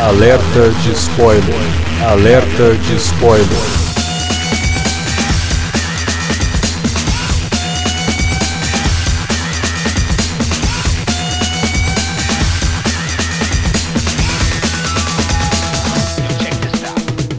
Alerta de spoiler. Alerta de spoiler.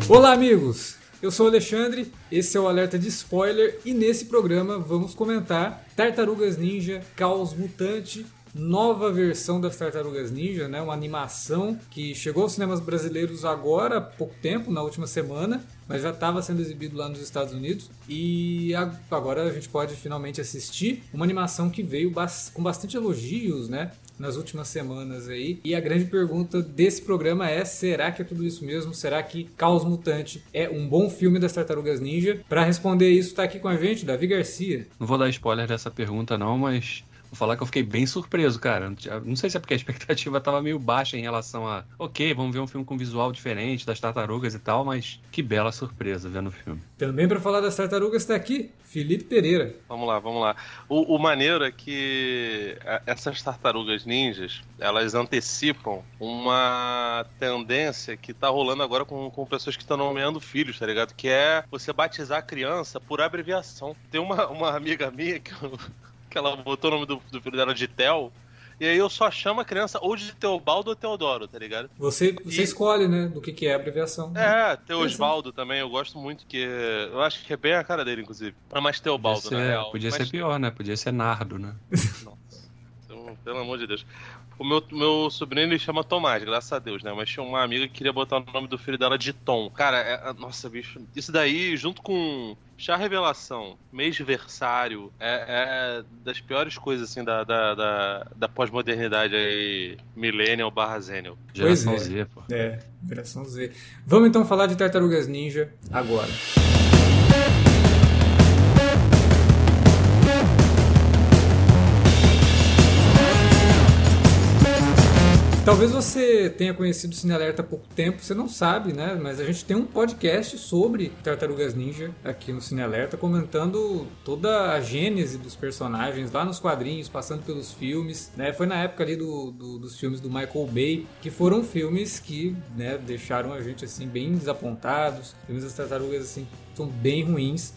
Olá, amigos! Eu sou o Alexandre, esse é o Alerta de Spoiler e nesse programa vamos comentar Tartarugas Ninja Caos Mutante, nova versão das Tartarugas Ninja, né? Uma animação que chegou aos cinemas brasileiros agora há pouco tempo, na última semana, mas já estava sendo exibido lá nos Estados Unidos e agora a gente pode finalmente assistir uma animação que veio com bastante elogios, né? nas últimas semanas aí. E a grande pergunta desse programa é: será que é tudo isso mesmo? Será que Caos Mutante é um bom filme das Tartarugas Ninja? Para responder isso, tá aqui com a gente Davi Garcia. Não vou dar spoiler dessa pergunta não, mas Vou falar que eu fiquei bem surpreso, cara. Não sei se é porque a expectativa tava meio baixa em relação a, ok, vamos ver um filme com visual diferente das tartarugas e tal, mas que bela surpresa vendo o filme. Também para falar das tartarugas está aqui Felipe Pereira. Vamos lá, vamos lá. O, o maneiro é que essas tartarugas ninjas, elas antecipam uma tendência que tá rolando agora com, com pessoas que estão nomeando filhos, tá ligado? Que é você batizar a criança por abreviação. Tem uma, uma amiga minha que eu que ela botou o nome do, do filho dela de Tel. E aí eu só chamo a criança ou de Teobaldo ou Teodoro, tá ligado? Você, você e... escolhe, né, do que, que é a abreviação. É, Teosbaldo também, eu gosto muito, que eu acho que é bem a cara dele, inclusive. É mais Teobaldo, podia ser, na real. Podia Mas... ser pior, né? Podia ser Nardo, né? Então, pelo amor de Deus. O meu, meu sobrinho ele chama Tomás, graças a Deus, né? Mas tinha uma amiga que queria botar o nome do filho dela de Tom. Cara, é, nossa, bicho. Isso daí, junto com Chá Revelação, mêsversário, é, é das piores coisas, assim, da, da, da, da pós-modernidade aí, millennial barra zennial. Geração é. Z, pô. É, geração Z. Vamos então falar de Tartarugas Ninja agora. Talvez você tenha conhecido o Cine Alerta há pouco tempo, você não sabe, né? Mas a gente tem um podcast sobre Tartarugas Ninja aqui no Cine Alerta, comentando toda a gênese dos personagens lá nos quadrinhos, passando pelos filmes, né? Foi na época ali do, do, dos filmes do Michael Bay, que foram filmes que né, deixaram a gente assim bem desapontados. Filmes das tartarugas assim são bem ruins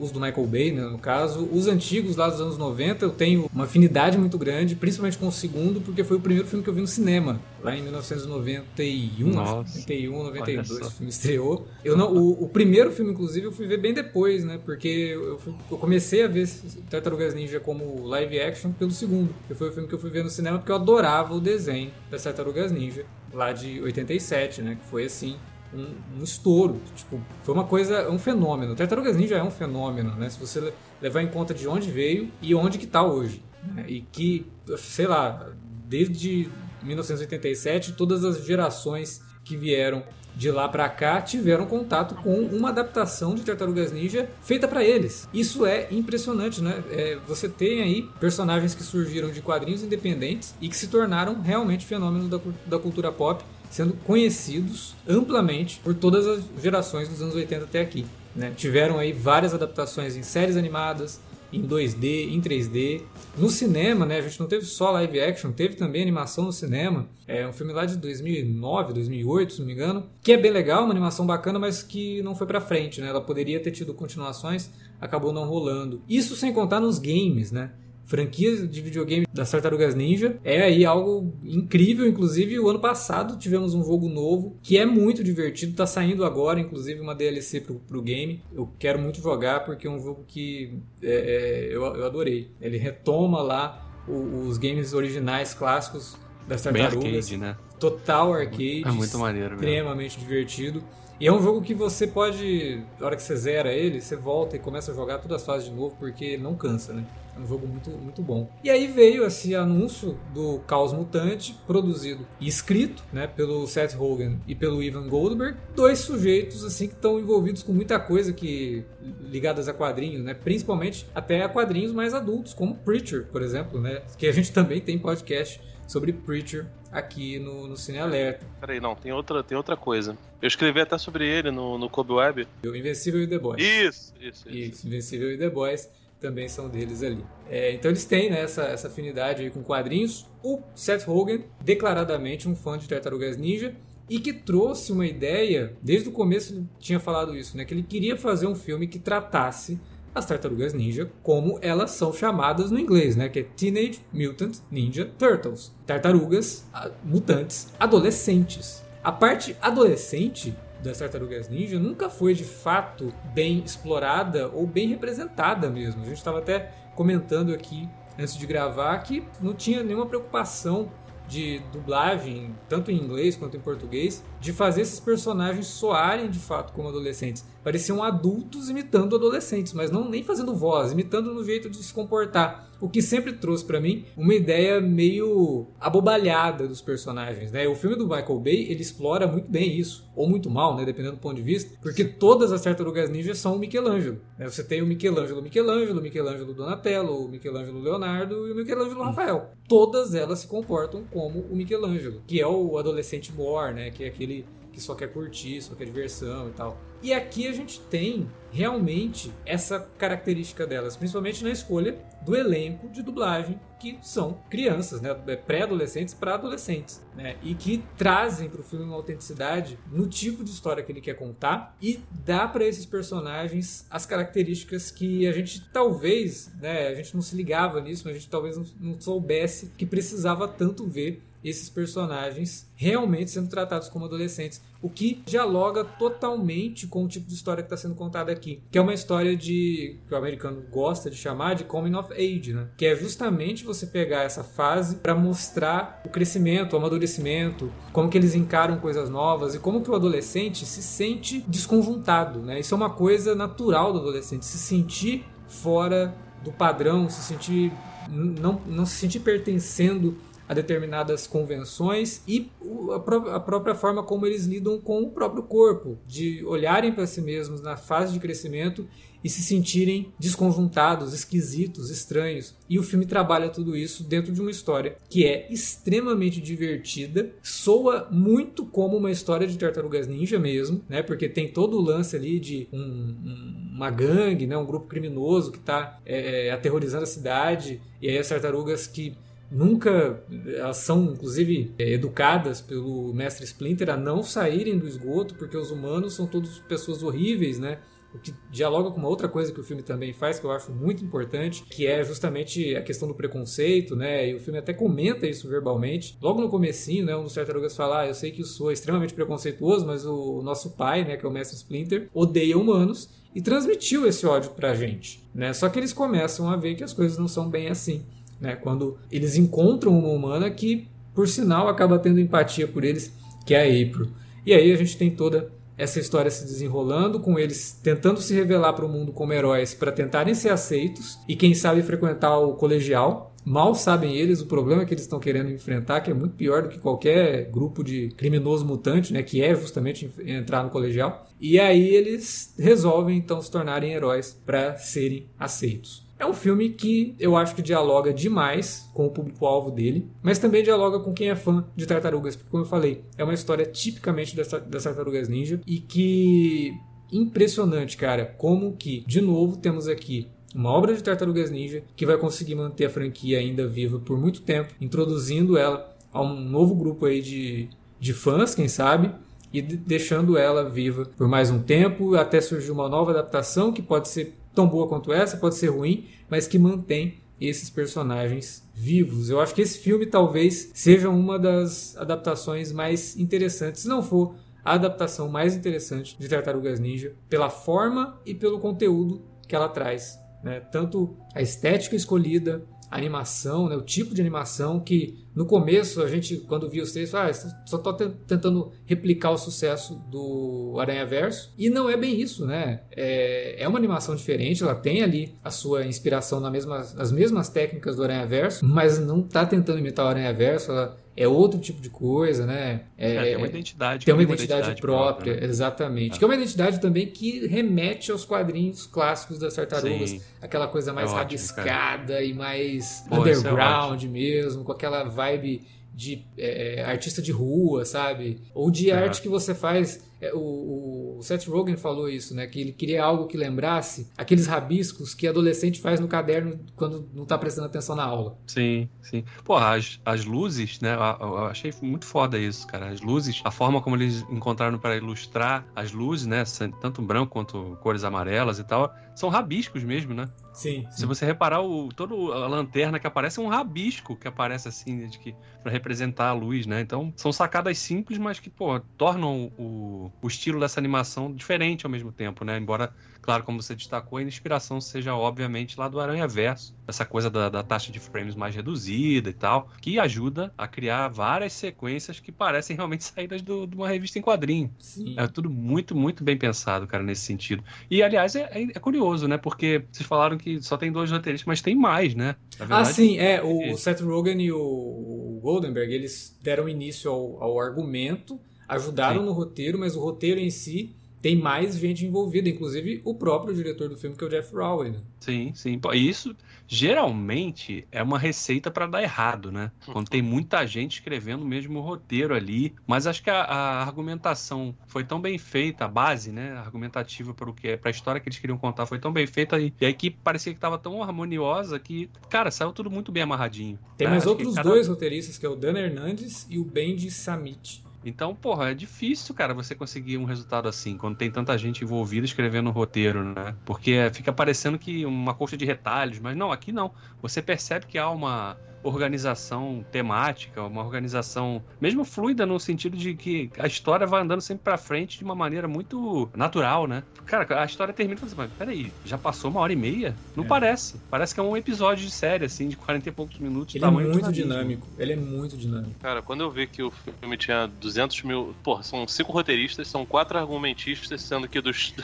os do Michael Bay, né, no caso. Os antigos lá dos anos 90 eu tenho uma afinidade muito grande, principalmente com o segundo, porque foi o primeiro filme que eu vi no cinema, lá em 1991, Nossa, 91, 92, o filme estreou. Eu não, o, o, primeiro filme, inclusive, eu fui ver bem depois, né, porque eu, fui, eu comecei a ver Tartarugas Ninja como live action pelo segundo, que foi o filme que eu fui ver no cinema, porque eu adorava o desenho das Tartarugas Ninja, lá de 87, né, que foi assim um, um, estouro. Tipo, foi uma coisa, um fenômeno. Tartarugas Ninja é um fenômeno, né? Se você levar em conta de onde veio e onde que tá hoje. Né? E que, sei lá, desde 1987, todas as gerações que vieram de lá para cá tiveram contato com uma adaptação de Tartarugas Ninja feita para eles. Isso é impressionante, né? É, você tem aí personagens que surgiram de quadrinhos independentes e que se tornaram realmente fenômenos da, da cultura pop sendo conhecidos amplamente por todas as gerações dos anos 80 até aqui. Né? Tiveram aí várias adaptações em séries animadas, em 2D, em 3D. No cinema, né, a gente não teve só live action, teve também animação no cinema. É um filme lá de 2009, 2008, se não me engano, que é bem legal, uma animação bacana, mas que não foi para frente, né? Ela poderia ter tido continuações, acabou não rolando. Isso sem contar nos games, né? Franquia de videogame das Tartarugas Ninja. É aí algo incrível, inclusive o ano passado tivemos um jogo novo que é muito divertido, tá saindo agora, inclusive uma DLC pro, pro game. Eu quero muito jogar porque é um jogo que é, é, eu, eu adorei. Ele retoma lá o, os games originais clássicos das Tartarugas. Bem arcade, né? Total arcade. É muito maneiro, Extremamente mesmo. divertido. E é um jogo que você pode, na hora que você zera ele, você volta e começa a jogar todas as fases de novo, porque não cansa, né? Um jogo muito, muito bom. E aí veio esse anúncio do Caos Mutante, produzido e escrito né, pelo Seth Rogen e pelo Ivan Goldberg. Dois sujeitos assim que estão envolvidos com muita coisa que ligadas a quadrinhos, né? Principalmente até a quadrinhos mais adultos, como Preacher, por exemplo, né? Que a gente também tem podcast sobre Preacher aqui no, no Cine Alerta. Peraí, não, tem outra, tem outra coisa. Eu escrevi até sobre ele no, no Kobe Web. O Invencível e The Boys. Isso, isso, isso. Isso, Invencível e The Boys também são deles ali. É, então eles têm né, essa, essa afinidade aí com quadrinhos. O Seth Rogen, declaradamente um fã de Tartarugas Ninja, e que trouxe uma ideia, desde o começo ele tinha falado isso, né, que ele queria fazer um filme que tratasse as tartarugas ninja como elas são chamadas no inglês, né, que é Teenage Mutant Ninja Turtles, tartarugas mutantes adolescentes. A parte adolescente das tartarugas ninja nunca foi de fato bem explorada ou bem representada mesmo. A gente estava até comentando aqui antes de gravar que não tinha nenhuma preocupação de dublagem, tanto em inglês quanto em português, de fazer esses personagens soarem de fato como adolescentes. Pareciam adultos imitando adolescentes, mas não nem fazendo voz, imitando no jeito de se comportar. O que sempre trouxe para mim uma ideia meio abobalhada dos personagens, né? O filme do Michael Bay, ele explora muito bem isso, ou muito mal, né, dependendo do ponto de vista, porque todas as tartarugas ninjas são o Michelangelo, né? Você tem o Michelangelo Michelangelo, o Michelangelo Donatello, o Michelangelo Leonardo e o Michelangelo Rafael. Todas elas se comportam como o Michelangelo, que é o adolescente more, né, que é aquele que só quer curtir, só quer diversão e tal. E aqui a gente tem realmente essa característica delas, principalmente na escolha do elenco de dublagem, que são crianças, né, é pré-adolescentes para adolescentes, né, e que trazem para o filme uma autenticidade no tipo de história que ele quer contar e dá para esses personagens as características que a gente talvez, né, a gente não se ligava nisso, mas a gente talvez não, não soubesse que precisava tanto ver esses personagens realmente sendo tratados como adolescentes, o que dialoga totalmente com o tipo de história que está sendo contada aqui, que é uma história de que o americano gosta de chamar de coming of age, né? Que é justamente você pegar essa fase para mostrar o crescimento, o amadurecimento, como que eles encaram coisas novas e como que o adolescente se sente desconjuntado, né? Isso é uma coisa natural do adolescente, se sentir fora do padrão, se sentir não, não se sentir pertencendo a determinadas convenções e a, pró a própria forma como eles lidam com o próprio corpo, de olharem para si mesmos na fase de crescimento e se sentirem desconjuntados, esquisitos, estranhos. E o filme trabalha tudo isso dentro de uma história que é extremamente divertida, soa muito como uma história de tartarugas ninja mesmo, né? Porque tem todo o lance ali de um, um, uma gangue, né? Um grupo criminoso que está é, é, aterrorizando a cidade e aí as tartarugas que nunca elas são inclusive é, educadas pelo mestre Splinter a não saírem do esgoto porque os humanos são todos pessoas horríveis, né? O que dialoga com uma outra coisa que o filme também faz, que eu acho muito importante, que é justamente a questão do preconceito, né? E o filme até comenta isso verbalmente. Logo no comecinho, né, um dos tartarugas fala, ah, eu sei que eu sou extremamente preconceituoso, mas o nosso pai, né, que é o mestre Splinter, odeia humanos e transmitiu esse ódio pra gente, né? Só que eles começam a ver que as coisas não são bem assim né? Quando eles encontram uma humana que, por sinal, acaba tendo empatia por eles, que é a April. E aí a gente tem toda essa história se desenrolando, com eles tentando se revelar para o mundo como heróis para tentarem ser aceitos e quem sabe frequentar o colegial. Mal sabem eles o problema que eles estão querendo enfrentar, que é muito pior do que qualquer grupo de criminoso mutante, né, que é justamente entrar no colegial. E aí eles resolvem então se tornarem heróis para serem aceitos. É um filme que eu acho que dialoga demais com o público-alvo dele, mas também dialoga com quem é fã de tartarugas, porque, como eu falei, é uma história tipicamente das, das tartarugas ninja e que. Impressionante, cara, como que, de novo, temos aqui uma obra de Tartarugas Ninja que vai conseguir manter a franquia ainda viva por muito tempo, introduzindo ela a um novo grupo aí de, de fãs, quem sabe, e deixando ela viva por mais um tempo, até surgir uma nova adaptação que pode ser tão boa quanto essa, pode ser ruim, mas que mantém esses personagens vivos. Eu acho que esse filme talvez seja uma das adaptações mais interessantes, se não for a adaptação mais interessante de Tartarugas Ninja, pela forma e pelo conteúdo que ela traz. Né? Tanto a estética escolhida, a animação, né? o tipo de animação que no começo a gente, quando via os três, ah, só tô tentando replicar o sucesso do Aranha Verso. E não é bem isso, né? É, é uma animação diferente, ela tem ali a sua inspiração nas mesmas, as mesmas técnicas do Aranha Verso, mas não tá tentando imitar o Aranha Verso, ela é outro tipo de coisa, né? É, é, tem uma identidade. Tem uma identidade, identidade própria, própria né? exatamente. É. Que é uma identidade também que remete aos quadrinhos clássicos das tartarugas. Sim. Aquela coisa mais é rabiscada ótimo, e mais Pô, é underground mesmo, com aquela vibe de é, artista de rua, sabe? Ou de arte que você faz é, o, o Seth Rogen falou isso, né? Que ele queria algo que lembrasse aqueles rabiscos que adolescente faz no caderno quando não tá prestando atenção na aula. Sim, sim. Pô, as, as luzes, né? Eu, eu achei muito foda isso, cara. As luzes, a forma como eles encontraram para ilustrar as luzes, né? Tanto branco quanto cores amarelas e tal, são rabiscos mesmo, né? Sim. Se você reparar, o, toda a lanterna que aparece é um rabisco que aparece assim, de que para representar a luz, né? Então, são sacadas simples, mas que, pô, tornam o, o estilo dessa animação diferente ao mesmo tempo, né? Embora, claro, como você destacou, a inspiração seja, obviamente, lá do Aranha Verso, essa coisa da, da taxa de frames mais reduzida e tal, que ajuda a criar várias sequências que parecem realmente saídas do, de uma revista em quadrinho. Sim. É tudo muito, muito bem pensado, cara, nesse sentido. E, aliás, é, é, é curioso, né? Porque vocês falaram que só tem dois roteiristas, mas tem mais, né? Na verdade, ah, sim, é. O, o Seth Rogen e o, Goldenberg, eles deram início ao, ao argumento, ajudaram sim. no roteiro, mas o roteiro em si tem mais gente envolvida, inclusive o próprio diretor do filme, que é o Jeff Rowan. Né? Sim, sim. E isso geralmente é uma receita para dar errado, né? Quando tem muita gente escrevendo o mesmo roteiro ali. Mas acho que a, a argumentação foi tão bem feita, a base, né? A argumentativa para o que para a história que eles queriam contar foi tão bem feita e, e a equipe parecia que estava tão harmoniosa que, cara, saiu tudo muito bem amarradinho. Tem né? mais acho outros cada... dois roteiristas, que é o Dan Hernandes e o Benji Samit. Então, porra, é difícil, cara, você conseguir um resultado assim, quando tem tanta gente envolvida escrevendo o roteiro, né? Porque fica parecendo que uma coxa de retalhos, mas não, aqui não. Você percebe que há uma organização temática, uma organização mesmo fluida no sentido de que a história vai andando sempre para frente de uma maneira muito natural, né? Cara, a história termina e fala assim, peraí, já passou uma hora e meia? Não é. parece. Parece que é um episódio de série, assim, de 40 e poucos minutos. Ele é muito dinâmico. Ele é muito dinâmico. Cara, quando eu vi que o filme tinha 200 mil... Porra, são cinco roteiristas, são quatro argumentistas, sendo que dos...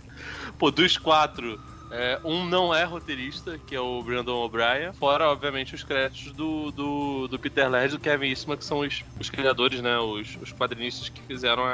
Pô, dos quatro é, um não é roteirista, que é o Brandon O'Brien, fora, obviamente, os créditos do, do, do Peter Laird e do Kevin Eastman, que são os, os criadores, né, os, os quadrinistas que fizeram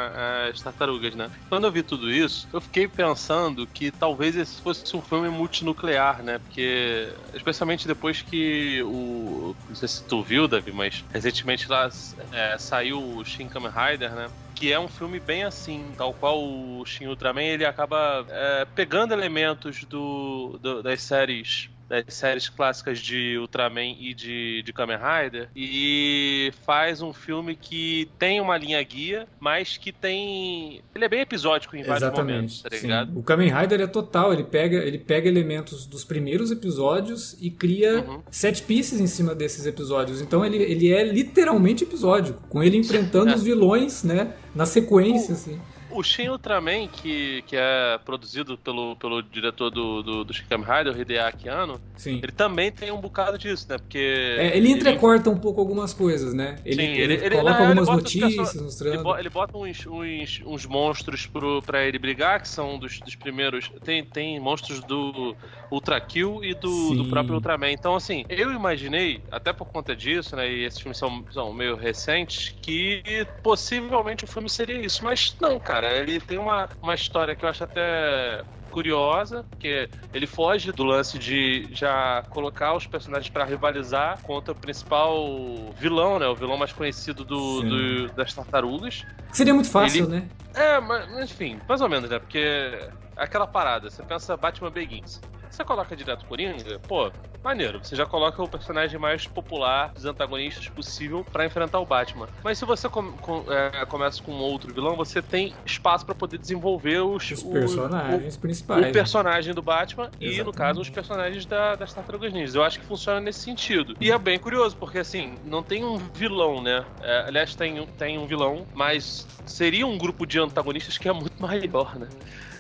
as tartarugas, né. Quando eu vi tudo isso, eu fiquei pensando que talvez esse fosse um filme multinuclear, né, porque, especialmente depois que o... não sei se tu viu, Davi, mas recentemente lá é, saiu o Shin Kamen Rider, né, que é um filme bem assim, tal qual o Shin Ultraman, ele acaba é, pegando elementos do, do, das séries das séries clássicas de Ultraman e de, de Kamen Rider e faz um filme que tem uma linha guia, mas que tem. Ele é bem episódico em vários Exatamente, momentos, tá ligado? Sim. O Kamen Rider é total, ele pega, ele pega elementos dos primeiros episódios e cria uhum. set pieces em cima desses episódios. Então ele, ele é literalmente episódico, com ele enfrentando é. os vilões, né? Na sequência, o... assim o Shin Ultraman, que, que é produzido pelo, pelo diretor do, do, do Shin Kamen Rider, o Hideaki Anno, Sim. ele também tem um bocado disso, né? Porque... É, ele entrecorta ele... um pouco algumas coisas, né? Ele, Sim, ele, ele coloca algumas notícias mostrando... Ele bota uns, uns, uns monstros pro, pra ele brigar, que são dos, dos primeiros... Tem, tem monstros do Ultra Kill e do, do próprio Ultraman. Então, assim, eu imaginei, até por conta disso, né? E esses filmes são, são meio recentes, que possivelmente o filme seria isso. Mas não, cara cara. Ele tem uma, uma história que eu acho até curiosa, porque ele foge do lance de já colocar os personagens para rivalizar contra o principal vilão, né? O vilão mais conhecido do, do das tartarugas. Seria muito fácil, ele... né? É, mas enfim, mais ou menos, né? Porque é aquela parada, você pensa Batman Begins. Você coloca direto Coringa, pô, maneiro. Você já coloca o personagem mais popular dos antagonistas possível para enfrentar o Batman. Mas se você com, com, é, começa com outro vilão, você tem espaço para poder desenvolver os, os personagens o, principais. O personagem do Batman Exatamente. e, no caso, os personagens da, das Tartarugas Ninjas. Eu acho que funciona nesse sentido. E é bem curioso, porque assim, não tem um vilão, né? É, aliás, tem, tem um vilão, mas seria um grupo de antagonistas que é muito maior, né?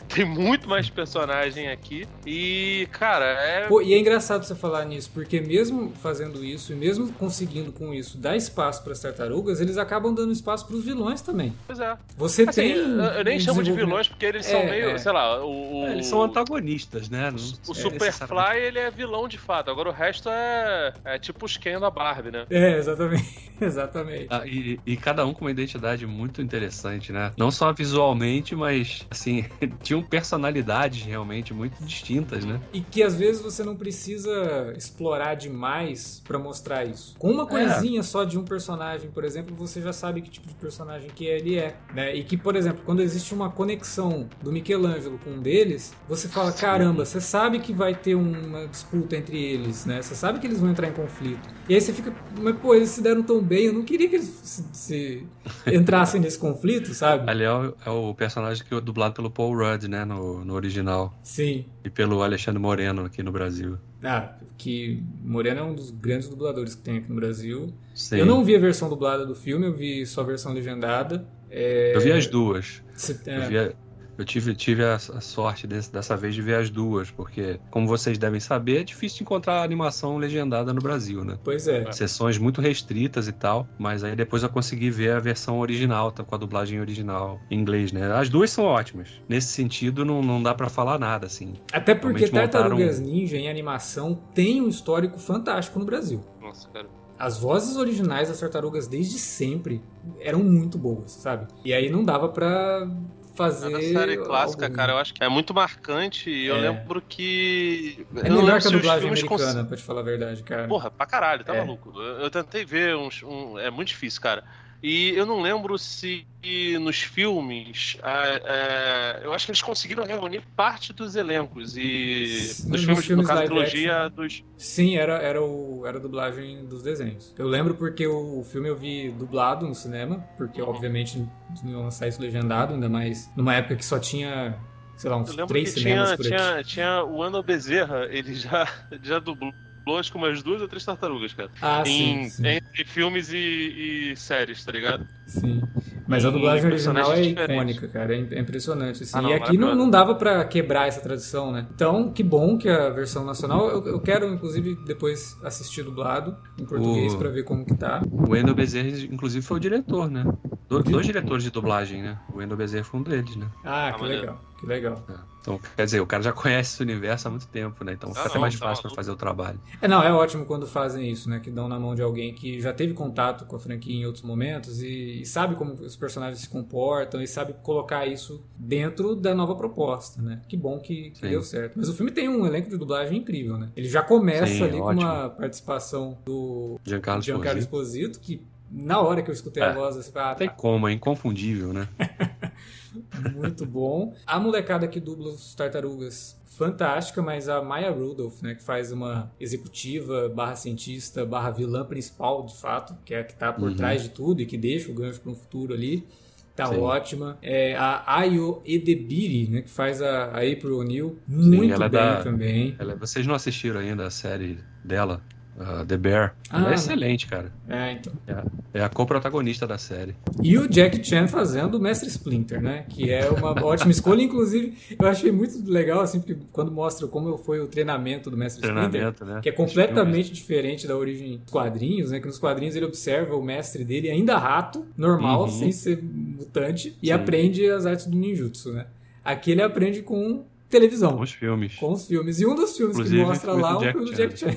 Tem muito mais personagem aqui. E, cara, é. Pô, e é engraçado você falar nisso, porque mesmo fazendo isso e mesmo conseguindo com isso dar espaço para as tartarugas, eles acabam dando espaço para os vilões também. Pois é. Você assim, tem. Eu nem chamo de vilões porque eles é, são meio, é. sei lá, o, o, Eles são antagonistas, né? O, o é, Superfly, ele é vilão de fato. Agora o resto é, é tipo os Ken da Barbie, né? É, exatamente. exatamente. Ah, e, e cada um com uma identidade muito interessante, né? Não só visualmente, mas, assim, tinha tinham personalidades realmente muito distintas, né? E que às vezes você não precisa explorar demais pra mostrar isso. Com uma coisinha só de um personagem, por exemplo, você já sabe que tipo de personagem que ele é, né? E que, por exemplo, quando existe uma conexão do Michelangelo com um deles, você fala, caramba, você sabe que vai ter uma disputa entre eles, né? Você sabe que eles vão entrar em conflito. E aí você fica, mas pô, eles se deram tão bem, eu não queria que eles se, se entrassem nesse conflito, sabe? Ali é o, é o personagem que é dublado pelo Paul Rudd, né, no, no original. Sim. E pelo Alexandre Moreno aqui no Brasil. Ah, que Moreno é um dos grandes dubladores que tem aqui no Brasil. Sim. Eu não vi a versão dublada do filme, eu vi só a versão legendada. É, Eu vi as duas. Eu, é, vi a- eu tive, tive a, a sorte desse- dessa vez de ver as duas, porque, como vocês devem saber, é difícil de encontrar animação legendada no Brasil, né? Pois é. Sessões muito restritas e tal, mas aí depois eu consegui ver a versão original, tá, com a dublagem original em inglês, né? As duas são ótimas. Nesse sentido, não, não dá pra falar nada, assim. Até porque Realmente montaram- Tartarugas Ninja em animação tem um histórico fantástico no Brasil. Nossa, cara. As vozes originais das tartarugas desde sempre eram muito boas, sabe? E aí não dava pra fazer. É série clássica, algo- cara, eu acho que é muito marcante e eu É. lembro que. É eu melhor que a dublagem filmes cons- americana, pra te falar a verdade, cara. Porra, pra caralho, tá É. maluco. Eu, eu tentei ver uns. Um, é muito difícil, cara. E eu não lembro se nos filmes. ah, é, eu acho que eles conseguiram reunir parte dos elencos. E. Nos Nos filmes, filmes no caso, a trilogia dos. Sim, era, era, o, era a dublagem dos desenhos. Eu lembro porque o filme eu vi dublado no cinema, porque Uhum. obviamente não iam lançar isso legendado, ainda mais numa época que só tinha, sei lá, uns três cinemas tinha, por aqui. tinha, tinha o Ano Bezerra, ele já, já dublou acho que umas duas ou três tartarugas, cara. Ah, sim, em, sim, Entre filmes e, e séries, tá ligado? sim. Mas a em dublagem original é diferentes. icônica, cara. É é impressionante. Assim. Ah, não, e aqui não, não dava pra quebrar essa tradição, né? Então, que bom que a versão nacional. Eu, eu quero, inclusive, depois assistir dublado em português O- pra ver como que tá. O Wendel Bezerra, inclusive, foi o diretor, né? Do- dois diretores de dublagem, né? O Wendel Bezerra foi um deles, né? Ah, Ah, que legal, que legal. É. Então, quer dizer, o cara já conhece esse universo há muito tempo, né? Então Ah, fica até não, mais tá fácil pra maluco. fazer o trabalho. É, não, é ótimo quando fazem isso, né? Que dão na mão de alguém que já teve contato com a franquia em outros momentos e, e sabe como os personagens se comportam e sabe colocar isso dentro da nova proposta, né? Que bom que, que deu certo. Mas o filme tem um elenco de dublagem incrível, né? Ele já começa Sim, ali com ótimo. uma participação do Giancarlo Giancarlo. Esposito, que na hora que eu escutei a É. voz, você fala, ah, Não tem tá, como, é inconfundível, né? muito bom. A molecada que dubla os tartarugas, fantástica, mas a Maya Rudolph, né, que faz uma executiva, barra cientista, barra vilã principal, de fato, que é a que tá por Uhum. trás de tudo e que deixa o gancho para um futuro ali. Tá Sim. ótima. É, a Ayo Edebiri, né, que faz a, a April O'Neil, muito ela é bem da- também. Ela- vocês não assistiram ainda a série dela, uh, The Bear? Ah, Ela é não. excelente, cara. É, então. É a co-protagonista da série. E o Jack Chan fazendo o Mestre Splinter, né? Que é uma ótima escolha. Inclusive, eu achei muito legal, assim, porque quando mostra como foi o treinamento do Mestre Splinter, Treinamento, né? que é completamente diferente da origem dos quadrinhos, né? Que nos quadrinhos ele observa o mestre dele ainda rato, normal, Uhum. sem ser mutante, e Sim. aprende as artes do ninjutsu, né? Aqui ele aprende com televisão, Com os filmes. com os filmes. E um dos filmes Inclusive, que mostra lá é Jack filme do. Jack Chan.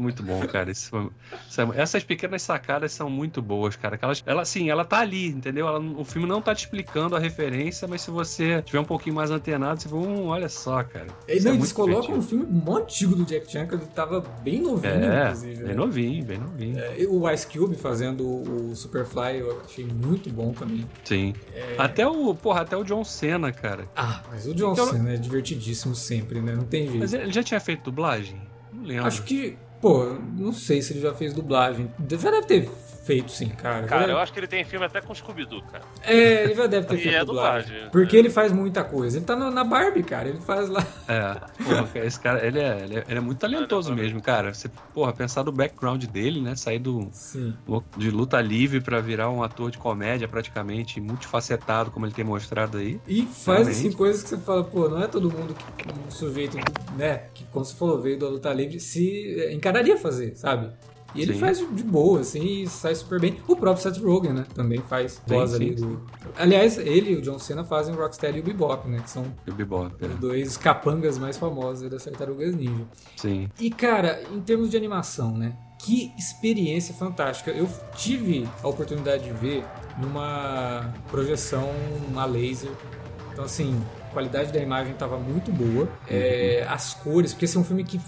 Muito bom, cara. Isso é- essas pequenas sacadas são muito boas, cara. Que elas, ela, assim, ela tá ali, entendeu? Ela- o filme não tá te explicando a referência, mas se você tiver um pouquinho mais antenado, você vai, hum, olha só, cara. Isso não, é eles muito colocam um filme mó antigo do Jack Chan, que ele tava bem novinho, É, inclusive. bem né? novinho, bem novinho. É, O Ice Cube fazendo o Superfly eu achei muito bom também. Sim. É. Até o, porra, até o John Cena, cara. Ah, mas o John Então- Cena é divertidíssimo sempre, né? Não tem jeito. Mas ele já tinha feito dublagem? Não lembro. Acho que, pô, não sei se ele já fez dublagem. Já deve ter feito sim, cara. Cara, deve- eu acho que ele tem filme até com Scooby-Doo, cara. É, ele já deve ter E feito é dublagem. dublagem. Porque ele faz muita coisa. Ele tá na na Barbie, cara. Ele faz lá. É, porra, esse cara, ele é, ele é, ele é muito talentoso mesmo, cara. Você, porra, pensar no background dele, né? Sair do, Sim. de luta livre pra virar um ator de comédia praticamente multifacetado, como ele tem mostrado aí. E faz Realmente. assim coisas que você fala, pô, não é todo mundo que um sujeito, né, que como você falou, veio da luta livre, se eh, encararia a fazer, sabe? E ele Sim. faz de boa, assim, e sai super bem. O próprio Seth Rogen, né, também faz voz ali sim. do... Aliás, ele e o John Cena fazem o Rocksteady e o Bebop, né, que são Bebop, é. os dois capangas mais famosos das Tartarugas Ninja. Sim. E, cara, em termos de animação, né? Que experiência fantástica. Eu tive a oportunidade de ver numa projeção a laser Então, assim, a qualidade da imagem estava muito boa. É, as cores, porque esse é um filme que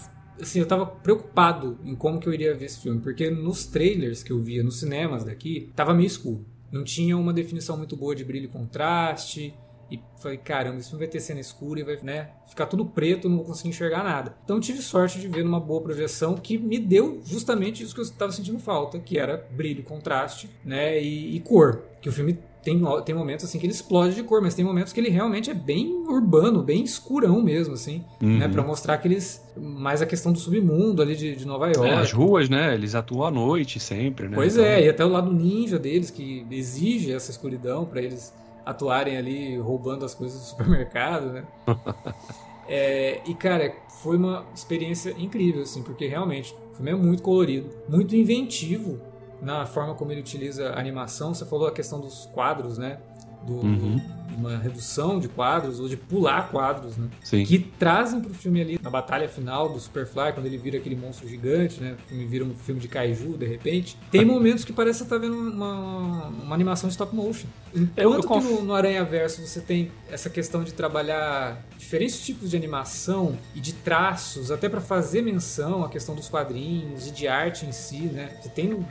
assim, eu tava preocupado em como que eu iria ver esse filme, porque nos trailers que eu via nos cinemas daqui, tava meio escuro. Não tinha uma definição muito boa de brilho e contraste. E falei, caramba, esse filme vai ter cena escura e vai né, ficar tudo preto, não vou conseguir enxergar nada. Então tive sorte de ver numa boa projeção que me deu justamente isso que eu estava sentindo falta, que era brilho, contraste né, e, e cor. Que o filme tem, tem momentos assim que ele explode de cor, mas tem momentos que ele realmente é bem urbano, bem escurão mesmo, assim, uhum. né? Pra mostrar que eles. Mais a questão do submundo ali de, de Nova York. É, as ruas, né? Eles atuam à noite sempre, né? Pois então... é, e até o lado ninja deles, que exige essa escuridão para eles atuarem ali roubando as coisas do supermercado, né? é, e cara, foi uma experiência incrível, assim, porque realmente o filme é muito colorido, muito inventivo na forma como ele utiliza a animação. Você falou a questão dos quadros, né? Do, uhum. uma redução de quadros ou de pular quadros, né? Sim. Que trazem para o filme ali na batalha final do Superfly, quando ele vira aquele monstro gigante, né? O filme vira um filme de kaiju de repente. Tem momentos que parece estar tá vendo uma, uma animação stop motion. Enquanto que no, no Aranha Verso você tem essa questão de trabalhar diferentes tipos de animação e de traços, até para fazer menção à questão dos quadrinhos e de arte em si, né? Você tem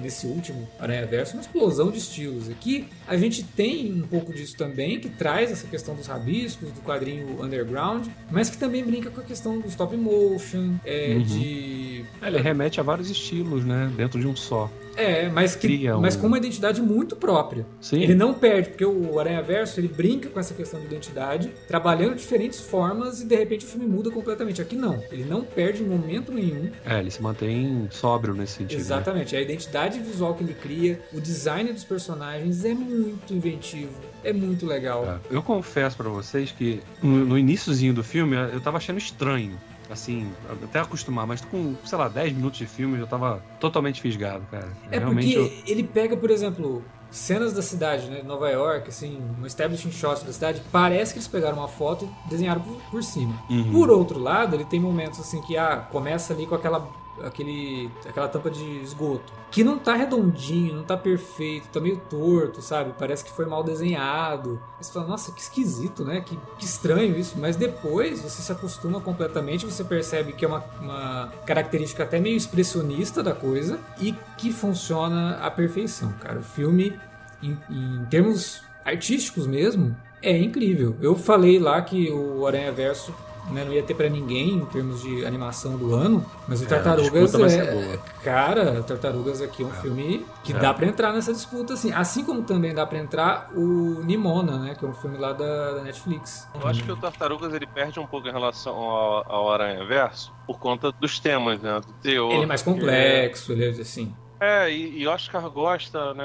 nesse último Aranha Verso, uma explosão de estilos. Aqui a gente tem um pouco disso também, que traz essa questão dos rabiscos, do quadrinho underground, mas que também brinca com a questão do stop motion, é, uhum. de. É, ele remete a vários estilos, né? Dentro de um só. É, mas, que, um... mas com uma identidade muito própria. Sim. Ele não perde, porque o Aranha Verso ele brinca com essa questão de identidade, trabalhando de diferentes formas e de repente o filme muda completamente. Aqui não. Ele não perde em momento nenhum. É, ele se mantém sóbrio nesse sentido. Né? Exatamente. Né? A identidade visual que ele cria, o design dos personagens é muito inventivo. É muito legal. É. Eu confesso para vocês que no, no iníciozinho do filme eu tava achando estranho assim, até acostumar, mas com, sei lá, 10 minutos de filme eu tava totalmente fisgado, cara. É Realmente porque eu... ele pega, por exemplo, cenas da cidade, né, Nova York, assim, um establishing shot da cidade, parece que eles pegaram uma foto e desenharam por, por cima. Uhum. Por outro lado, ele tem momentos assim que ah, começa ali com aquela aquele, aquela tampa de esgoto. Que não tá redondinho, não tá perfeito, tá meio torto, sabe? Parece que foi mal desenhado. Aí você fala, nossa, que esquisito, né? Que, que estranho isso. Mas depois você se acostuma completamente, você percebe que é uma, uma característica até meio expressionista da coisa e que funciona à perfeição, cara. O filme, em, em termos artísticos mesmo, é incrível. Eu falei lá que o Aranha Verso né, não ia ter para ninguém em termos de animação do ano, mas o é, Tartarugas é, cara, Tartarugas aqui é um é. filme que é. dá para entrar nessa disputa assim, assim como também dá para entrar o Nimona, né, que é um filme lá da, da, Netflix. Eu acho que o Tartarugas ele perde um pouco em relação ao, ao Aranha Verso por conta dos temas, né, do teor. Ele é mais complexo, ele é assim. É, e, e Oscar gosta, né?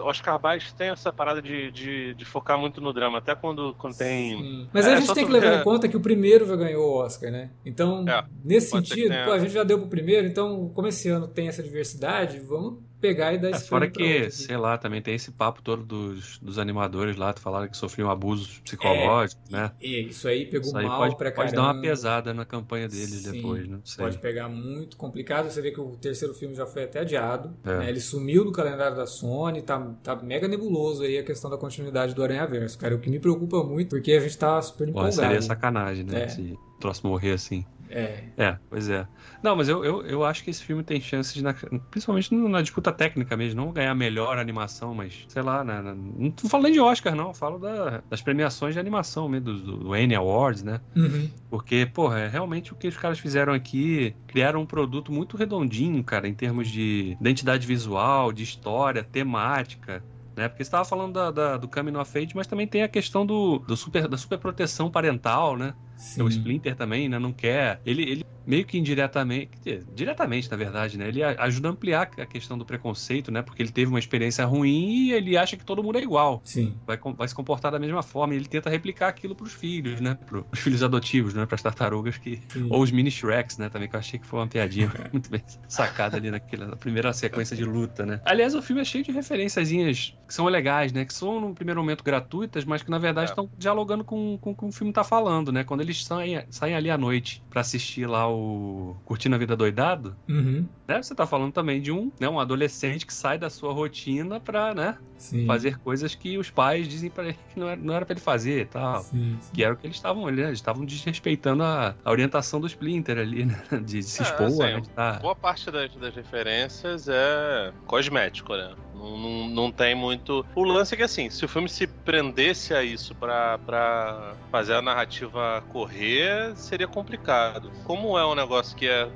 Oscar Baez tem essa parada de, de, de, focar muito no drama, até quando, quando tem. Sim. Mas é, a gente tem que levar em conta que o primeiro já ganhou o Oscar, né? Então, é, nesse sentido, pô, a gente já deu pro primeiro, então, como esse ano tem essa diversidade, vamos pegar e dar é, esse Fora que, sei lá, também tem esse papo todo dos, dos animadores lá, falaram que sofriam abusos psicológicos, é, né? E, isso aí pegou isso aí mal pode, pra caramba. Pode dar uma pesada na campanha deles Sim, depois, não sei. Pode pegar muito complicado. Você vê que o terceiro filme já foi até adiado. É. Né? Ele sumiu do calendário da Sony, tá, tá mega nebuloso aí a questão da continuidade do Aranha Verso, cara. O que me preocupa muito, porque a gente tá super empolgado. Pô, seria sacanagem, né? É. Se o próximo morrer assim. É. É, pois é. Não, mas eu, eu, eu acho que esse filme tem chances, na, principalmente na disputa técnica mesmo, não ganhar melhor animação, mas sei lá, na, na, não tô falando de Oscar, não, falo da, das premiações de animação mesmo, do, do Annie Awards, né? Uhum. Porque, porra, é realmente o que os caras fizeram aqui, criaram um produto muito redondinho, cara, em termos de identidade visual, de história, temática né? Porque você estava falando da, da, do Coming of Age, mas também tem a questão do, do super, da super proteção parental, né? Sim. O Splinter também, né? Não quer. Ele, ele meio que indiretamente, diretamente na verdade, né? Ele ajuda a ampliar a questão do preconceito, né? Porque ele teve uma experiência ruim e ele acha que todo mundo é igual. Sim. Vai, vai se comportar da mesma forma. E ele tenta replicar aquilo para os filhos, né? Para os filhos adotivos, né? Para as tartarugas que Sim. ou os mini Shreks, né? Também que eu achei que foi uma piadinha muito bem sacada ali naquela na primeira sequência de luta, né? Aliás, o filme é cheio de referenciazinhas que são legais, né? Que são no primeiro momento gratuitas, mas que na verdade estão é. dialogando com, com, com o filme tá falando, né? Quando eles saem, saem ali à noite para assistir lá o Curtindo a Vida Doidado, Uhum. né? Você tá falando também de um, né, um adolescente que sai da sua rotina pra, né, Sim. fazer coisas que os pais dizem para ele que não era, não era pra ele fazer e tal. Sim, sim. Que era o que eles estavam olhando, eles estavam desrespeitando a, a orientação do Splinter ali, né? De, se É, expor, assim, né? de tá- Boa parte das, das referências é cosmético, né? Não, não, tem muito. O lance é que, assim, se o filme se prendesse a isso pra fazer a narrativa correr, seria complicado. Como é um negócio que é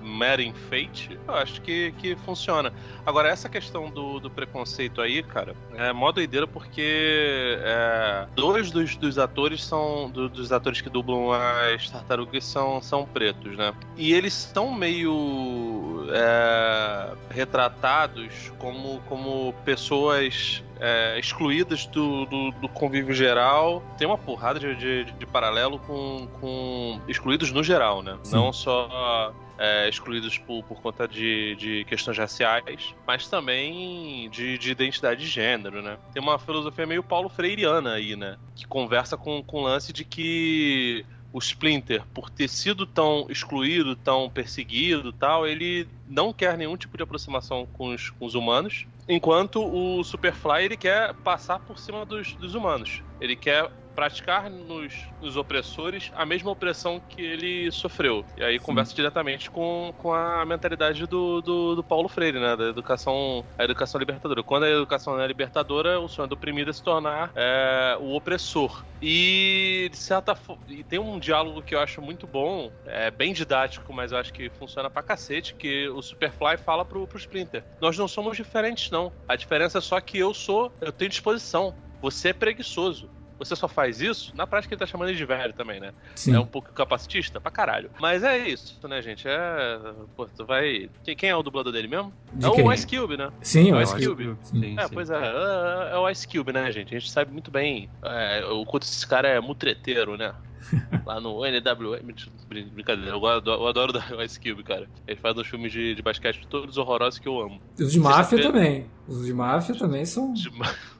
mero enfeite, eu acho que, que funciona. Agora, essa questão do, do preconceito aí, cara, é mó doideira porque é, dois dos, dos atores são. do- dos atores que dublam as tartarugas são, são pretos, né? E eles são meio é, retratados como, como pessoas é, excluídas do, do, do convívio geral. Tem uma porrada de, de, de paralelo com, com excluídos no geral, né? Sim. Não só é, excluídos por, por conta de, de questões raciais, mas também de, de identidade de gênero, né? Tem uma filosofia meio Paulo Freireana aí, né? Que conversa com, com o lance de que o Splinter, por ter sido tão excluído, tão perseguido tal, ele não quer nenhum tipo de aproximação com os, com os humanos, enquanto o Superfly ele quer passar por cima dos, dos humanos. Ele quer praticar nos, nos opressores a mesma opressão que ele sofreu. E aí conversa diretamente com, com a mentalidade do, do, do Paulo Freire, né? Da educação, a educação libertadora. Quando a educação é libertadora, o sonho do oprimido é se tornar é, o opressor. E de certa e tem um diálogo que eu acho muito bom, é bem didático, mas eu acho que funciona pra cacete, que o Superfly fala pro, pro Splinter. Nós não somos diferentes, não. A diferença é só que eu sou, eu tenho disposição. Você é preguiçoso. Você só faz isso, na prática ele tá chamando ele de velho também, né? Sim. É um pouco capacitista pra caralho. Mas é isso, né, gente? É. Pô, tu vai. Quem, é o dublador dele mesmo? De é o Ice Cube, né? Sim, É o Ice. Cube. Sim, É, sim. pois é, é, é o Ice Cube, né, gente? A gente sabe muito bem é, o quanto esse cara é mutreteiro, né? Lá no. Brin- Brincadeira, eu adoro, eu adoro o Ice Cube, cara. Ele faz uns filmes de, de basquete todos horrorosos que eu amo. Os de máfia também. Os de máfia também são. Demais.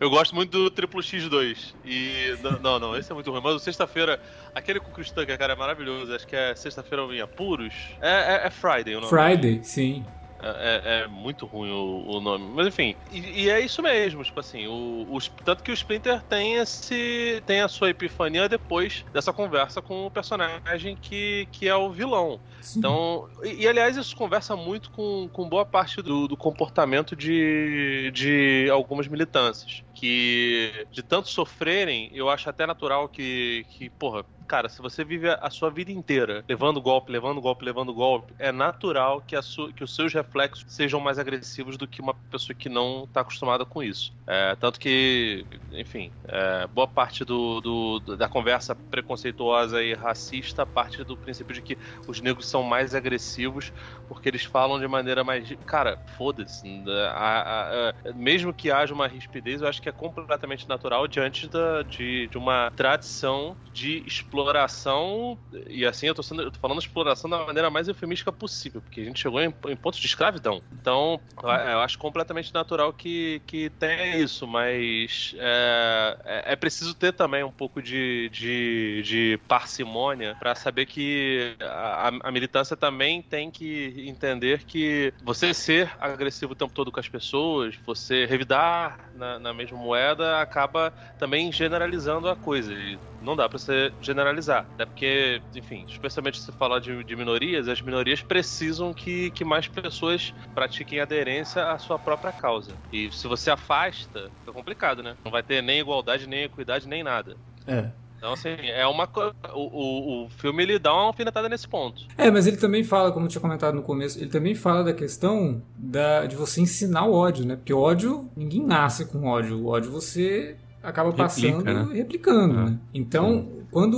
Eu gosto muito do Triplo X2. E. Não, não, esse é muito ruim. Mas o sexta-feira, aquele com o Chris Tucker, cara, é maravilhoso. Acho que é sexta-feira em apuros. É, é, é Friday o nome. Friday, sim. É, é- é muito ruim o, o nome. Mas enfim, e, e é isso mesmo, tipo assim, o, o- tanto que o Splinter tem esse. tem a sua epifania depois dessa conversa com o personagem que, que é o vilão. Sim. Então, e, e, aliás, isso conversa muito com, com boa parte do, do comportamento de, de algumas militâncias. Que de tanto sofrerem, eu acho até natural que, que, porra, cara, se você vive a sua vida inteira levando golpe, levando golpe, levando golpe, é natural que, que os seus reflexos sejam mais agressivos do que uma pessoa que não tá acostumada com isso. É, tanto que, enfim, é, boa parte do, do- da conversa preconceituosa e racista parte do princípio de que os negros são mais agressivos porque eles falam de maneira mais. Cara, foda-se. A- mesmo que haja uma rispidez, eu acho que é completamente natural diante da, de, de uma tradição de exploração. E assim, eu tô, sendo, eu tô falando exploração da maneira mais eufemística possível, porque a gente chegou em, em pontos de escravidão. Então, eu, acho completamente natural que, que tenha isso, mas é, é, é preciso ter também um pouco de, de, de parcimônia para saber que a, a militância também tem que entender que você ser agressivo o tempo todo com as pessoas, você revidar na, na mesma moeda, acaba também generalizando a coisa. E não dá pra você generalizar. Até porque, enfim, especialmente se falar de, de minorias, as minorias precisam que, que mais pessoas pratiquem aderência à sua própria causa. E se você afasta, fica complicado, né? Não vai ter nem igualdade, nem equidade, nem nada. É. Então, assim, é uma. O, o, o filme ele dá uma alfinetada nesse ponto. É, mas ele também fala, como eu tinha comentado no começo, ele também fala da questão da, de você ensinar o ódio, né? Porque o ódio, ninguém nasce com ódio. O ódio você acaba Replica, passando né? e replicando, É. né? Então, quando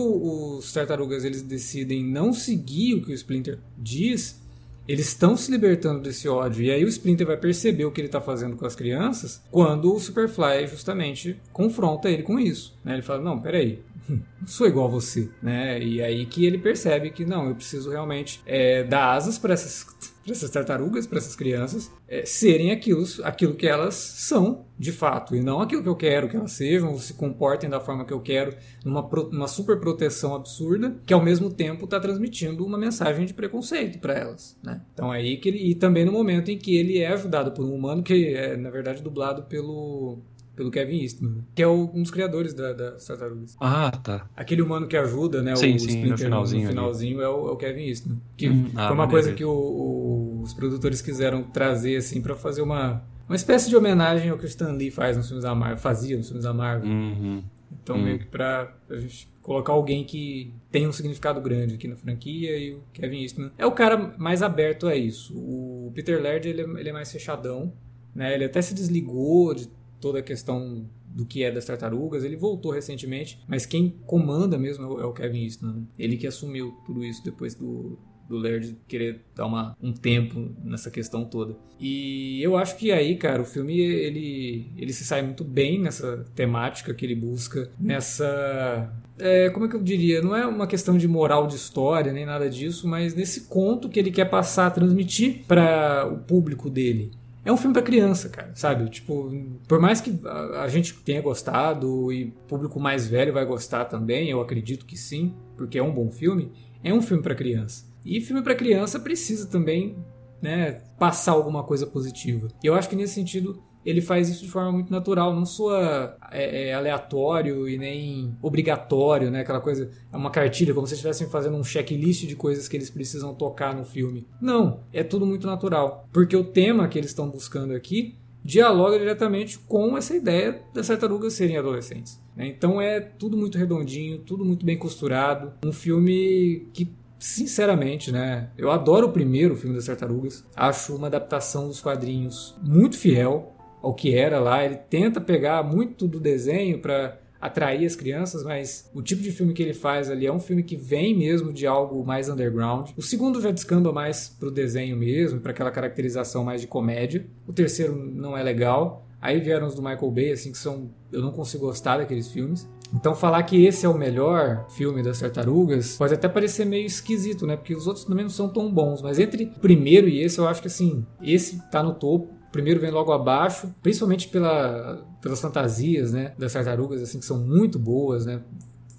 os tartarugas eles decidem não seguir o que o Splinter diz, eles estão se libertando desse ódio. E aí o Splinter vai perceber o que ele está fazendo com as crianças quando o Superfly justamente confronta ele com isso. né? Ele fala, não, peraí, não sou igual a você, né? E aí que ele percebe que não, eu preciso realmente é, dar asas para essas, essas tartarugas, para essas crianças, é, serem aquilo, aquilo que elas são de fato, e não aquilo que eu quero que elas sejam, ou se comportem da forma que eu quero, numa, uma super proteção absurda, que ao mesmo tempo está transmitindo uma mensagem de preconceito para elas, né? Então aí que ele, e também no momento em que ele é ajudado por um humano que é na verdade dublado pelo pelo Kevin Eastman, que é o, um dos criadores da, da Tartarugas. Ah, tá. Aquele humano que ajuda, né? Sim, o sim, Splinter no finalzinho no finalzinho é o, é o, Kevin Eastman. Que Hum, foi ah, uma coisa que o- o- os produtores quiseram trazer, assim, pra fazer uma, uma espécie de homenagem ao que o Stan Lee faz nos filmes da Marvel, fazia nos filmes da Marvel. Uhum. Então, Hum. meio que pra, pra gente colocar alguém que tem um significado grande aqui na franquia e o Kevin Eastman é o cara mais aberto a isso. O Peter Laird, ele, é- ele é mais fechadão, né? Ele até se desligou de toda a questão do que é das tartarugas, ele voltou recentemente, mas quem comanda mesmo é o- é o Kevin Eastman, né? Ele que assumiu tudo isso depois do, do Laird querer dar uma, um tempo nessa questão toda. E eu acho que aí, cara, o filme ele, ele se sai muito bem nessa temática que ele busca, nessa. é, como é que eu diria? Não é uma questão de moral de história nem nada disso, mas nesse conto que ele quer passar, transmitir para o público dele. É um filme pra criança, cara, sabe? Tipo, por mais que a, gente tenha gostado e público mais velho vai gostar também, eu acredito que sim, porque é um bom filme, é um filme pra criança. E filme pra criança precisa também, né, passar alguma coisa positiva. E eu acho que nesse sentido ele faz isso de forma muito natural, não soa é, é, aleatório e nem obrigatório, né? Aquela coisa, é uma cartilha, como se estivessem fazendo um checklist de coisas que eles precisam tocar no filme. Não, é tudo muito natural. Porque o tema que eles estão buscando aqui dialoga diretamente com essa ideia das tartarugas serem adolescentes. né? Então é tudo muito redondinho, tudo muito bem costurado. Um filme que sinceramente, né? Eu adoro o primeiro filme das Tartarugas. Acho uma adaptação dos quadrinhos muito fiel ao que era lá. Ele tenta pegar muito do desenho para atrair as crianças, mas o tipo de filme que ele faz ali é um filme que vem mesmo de algo mais underground. O segundo já descamba mais pro desenho mesmo, para aquela caracterização mais de comédia. O terceiro não é legal. Aí vieram os do Michael Bay, assim, que são. Eu não consigo gostar daqueles filmes. Então falar que esse é o melhor filme das tartarugas pode até parecer meio esquisito, né? Porque os outros também não são tão bons. Mas entre o primeiro e esse, eu acho que assim, esse tá no topo. Primeiro vem logo abaixo, principalmente pela, pelas fantasias, né? Das tartarugas, assim, que são muito boas, né?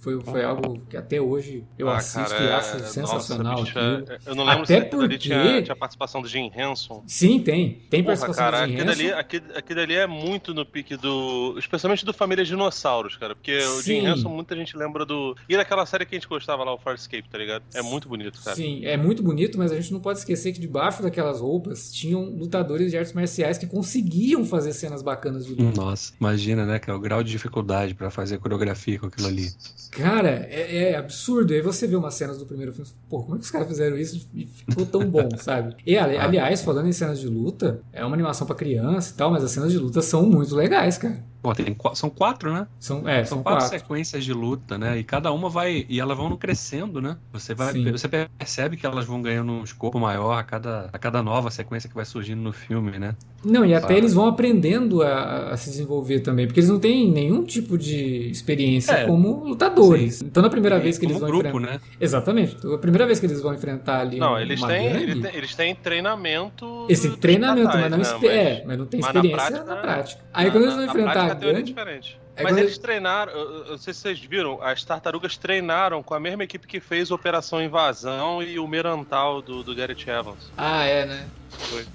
Foi, foi algo que até hoje eu Ah, assisto cara, e é- acho sensacional. Nossa, bicho, aquilo. é- eu não lembro Até se porque- tinha, tinha participação do Jim Henson. Sim, tem. Tem Porra, participação cara, de Jim aquilo Henson. ali, aquilo, aquilo ali é muito no pique do. Especialmente do Família Dinossauros, cara. Porque o Jim Sim. Henson, muita gente lembra do. E daquela série que a gente gostava lá, o Farscape, tá ligado? É muito bonito, cara. Sim, é muito bonito, mas a gente não pode esquecer que debaixo daquelas roupas tinham lutadores de artes marciais que conseguiam fazer cenas bacanas de luta. Nossa, imagina, né, que é o grau de dificuldade pra fazer coreografia com aquilo ali. Cara, é, é absurdo. Aí você vê umas cenas do primeiro filme, pô, como é que os caras fizeram isso e ficou tão bom, sabe? E Ah. aliás, falando em cenas de luta, é uma animação pra criança e tal, mas as cenas de luta são muito legais, cara. Pô, tem são quatro, né? São, é, São são quatro, quatro. sequências de luta, né? E cada uma vai. E elas vão crescendo, né? Você vai. Sim. Você percebe que elas vão ganhando um escopo maior a cada, a cada nova sequência que vai surgindo no filme, né? Não, e até eles vão aprendendo a, a se desenvolver também, porque eles não têm nenhum tipo de experiência É, como lutadores. Então, na primeira vez que eles Como vão grupo, enfrentar. né? Exatamente. Então, a primeira vez que eles vão enfrentar ali Não, eles gangue, têm, eles têm, eles têm treinamento. Esse treinamento, mas não, expe- né? é, mas não tem mas na experiência prática- na prática. Aí Na- quando eles na- vão na enfrentar prática, a teoria é diferente. Aí Mas eles- treinaram, eu, eu não sei se vocês viram, as tartarugas treinaram com a mesma equipe que fez Operação Invasão e o Merantal do, do Garrett Evans. Ah, é, né? Foi.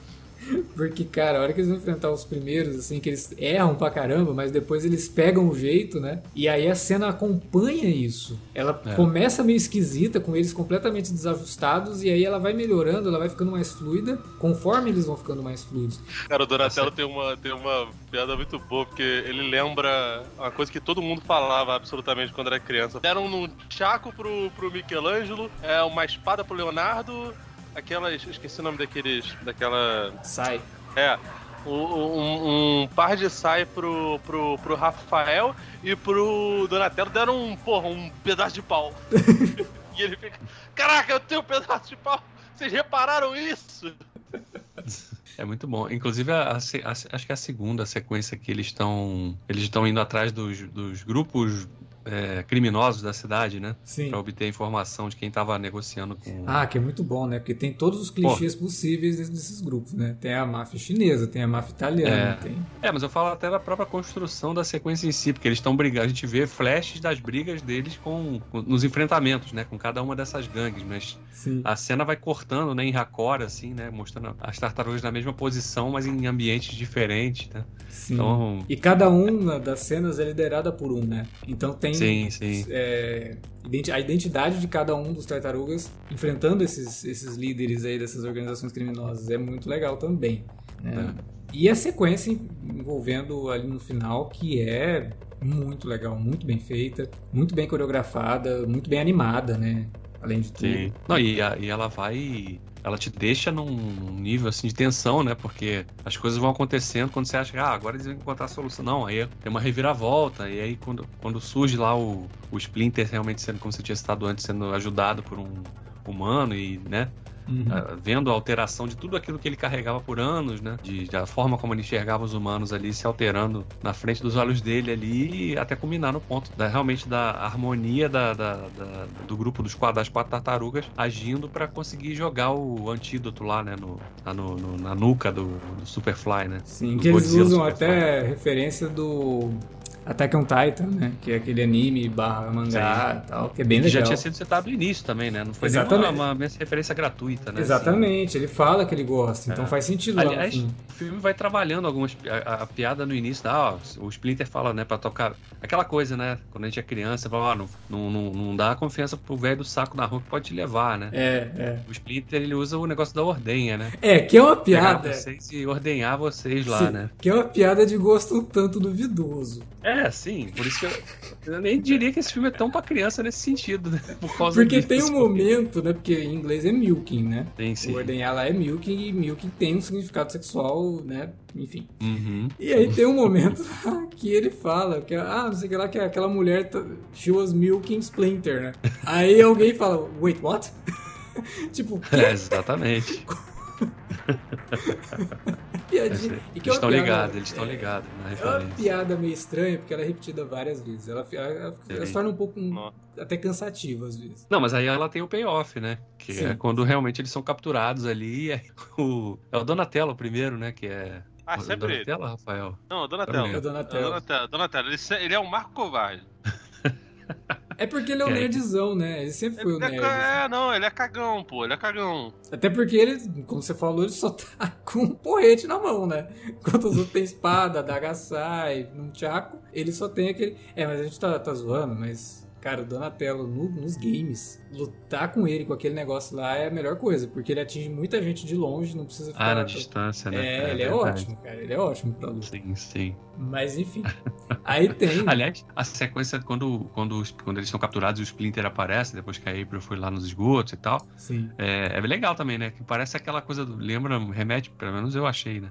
Porque, cara, a hora que eles vão enfrentar os primeiros, assim, que eles erram pra caramba, mas depois eles pegam o jeito, né? E aí a cena acompanha isso. Ela É. começa meio esquisita, com eles completamente desajustados, e aí ela vai melhorando, ela vai ficando mais fluida, conforme eles vão ficando mais fluidos. Cara, o Donatello tem uma, tem uma piada muito boa, porque ele lembra uma coisa que todo mundo falava absolutamente quando era criança. Deram um chaco pro, pro Michelangelo, é, uma espada pro Leonardo, aquelas. Esqueci o nome daqueles. daquela. Sai. É. o- Um, um par de sai pro, pro, pro Rafael e pro Donatello deram um, porra, um pedaço de pau. e ele fica. Caraca, eu tenho um pedaço de pau! Vocês repararam isso? É muito bom. Inclusive, a- a a- acho que é a segunda sequência que eles estão. Eles estão indo atrás dos, dos grupos é, criminosos da cidade, né? Sim. Pra obter informação de quem tava negociando com. Ah, que é muito bom, né? Porque tem todos os clichês possíveis dentro desses grupos, né? Tem a máfia chinesa, tem a máfia italiana, É. tem. É, mas eu falo até da própria construção da sequência em si, porque eles estão brigando. A gente vê flashes das brigas deles com, com- nos enfrentamentos, né? Com cada uma dessas gangues, mas Sim. a cena vai cortando, né? Em raccord, assim, né? Mostrando as tartarugas na mesma posição, mas em ambientes diferentes, né? sim. Então, E cada uma das cenas é liderada por um, né? Então tem sim, sim. é, a identidade de cada um dos tartarugas enfrentando esses, esses líderes aí dessas organizações criminosas é muito legal também. né? E a sequência envolvendo ali no final que é muito legal, muito bem feita, muito bem coreografada, muito bem animada, né? Além de tudo. Sim. Não, e, a- e ela vai. Ela te deixa num nível assim de tensão, né? Porque as coisas vão acontecendo quando você acha que ah, agora eles vão encontrar a solução. Não, aí tem uma reviravolta. E aí quando, quando surge lá o, o Splinter realmente sendo, como você tinha citado antes, sendo ajudado por um humano e, né? Uhum. ah, vendo a alteração de tudo aquilo que ele carregava por anos, né? De, da forma como ele enxergava os humanos ali se alterando na frente dos olhos dele ali, e até culminar no ponto da, realmente da harmonia da, da- da- do grupo dos quatro, das quatro tartarugas agindo para conseguir jogar o antídoto lá, né? No, lá no- no- na nuca do, do Superfly, né? Sim, Do que eles Godzilla usam Superfly. até referência do Attack on Titan, né? Que é aquele anime barra mangá e tal, que é bem legal. já tinha sido citado no início também, né? Não foi Exatamente. uma, uma referência gratuita, né? Exatamente, ele fala que ele gosta, então É. faz sentido lá Aliás, fim. o filme vai trabalhando algumas. A, a- piada no início, ah, ó, o Splinter fala, né, pra tocar. Aquela coisa, né? Quando a gente é criança, fala, ó, não, não, não, não dá confiança pro velho do saco na rua que pode te levar, né? É, é. O Splinter, ele usa o negócio da ordenha, né? É, que é uma Pegar piada. vocês e ordenhar vocês lá, Sim, né? Que é uma piada de gosto um tanto duvidoso. É, sim. Por isso que eu, eu nem diria que esse filme é tão pra criança nesse sentido, né? Por causa Porque tem um momento, né? Porque em inglês é milking, né? Tem sim. O ordenhar lá é milking e milking tem um significado sexual, né? Enfim. Uhum. E aí tem um momento que ele fala que, ah, não sei o que lá, que aquela mulher, tá- she was milking Splinter, né? Aí alguém fala, wait, what? tipo, É, exatamente. piadinha. Eles E que é estão ligados, eles estão é- ligados na É uma piada meio estranha, porque ela é repetida várias vezes. Ela, ela, ela- se torna um pouco Nossa. até cansativa às vezes. Não, mas aí ela tem o payoff, né? Que Sim. é quando realmente eles são capturados ali. Aí o, é o Donatello primeiro, né? Que é. Ah, sempre ele. Donatello, Rafael? Não, Donatello. É. Donatello. Donatello, Donatello. Ele, ele é um Marco Covarde. É porque ele é o É. nerdzão, né? Ele sempre foi o Ele é, nerd. ca- assim. é, não, ele é cagão, pô. Ele é cagão. Até porque ele, como você falou, ele só tá com um porrete na mão, né? Enquanto os outros têm espada, daga sai, num tchaco, ele só tem aquele. É, mas a gente tá, tá zoando, mas. Cara, o Donatello no- nos games, lutar com ele, com aquele negócio lá, é a melhor coisa, porque ele atinge muita gente de longe, não precisa ficar. Ah, na distância, né? É, ele é verdade. ótimo, cara. Ele é ótimo pra luta. Sim, sim. Mas enfim. Aí tem. Aliás, a sequência, quando, quando, quando eles são capturados e o Splinter aparece, depois que a April foi lá nos esgotos e tal, Sim. é, é legal também, né? Que parece aquela coisa. Do, lembra, remete, pelo menos eu achei, né?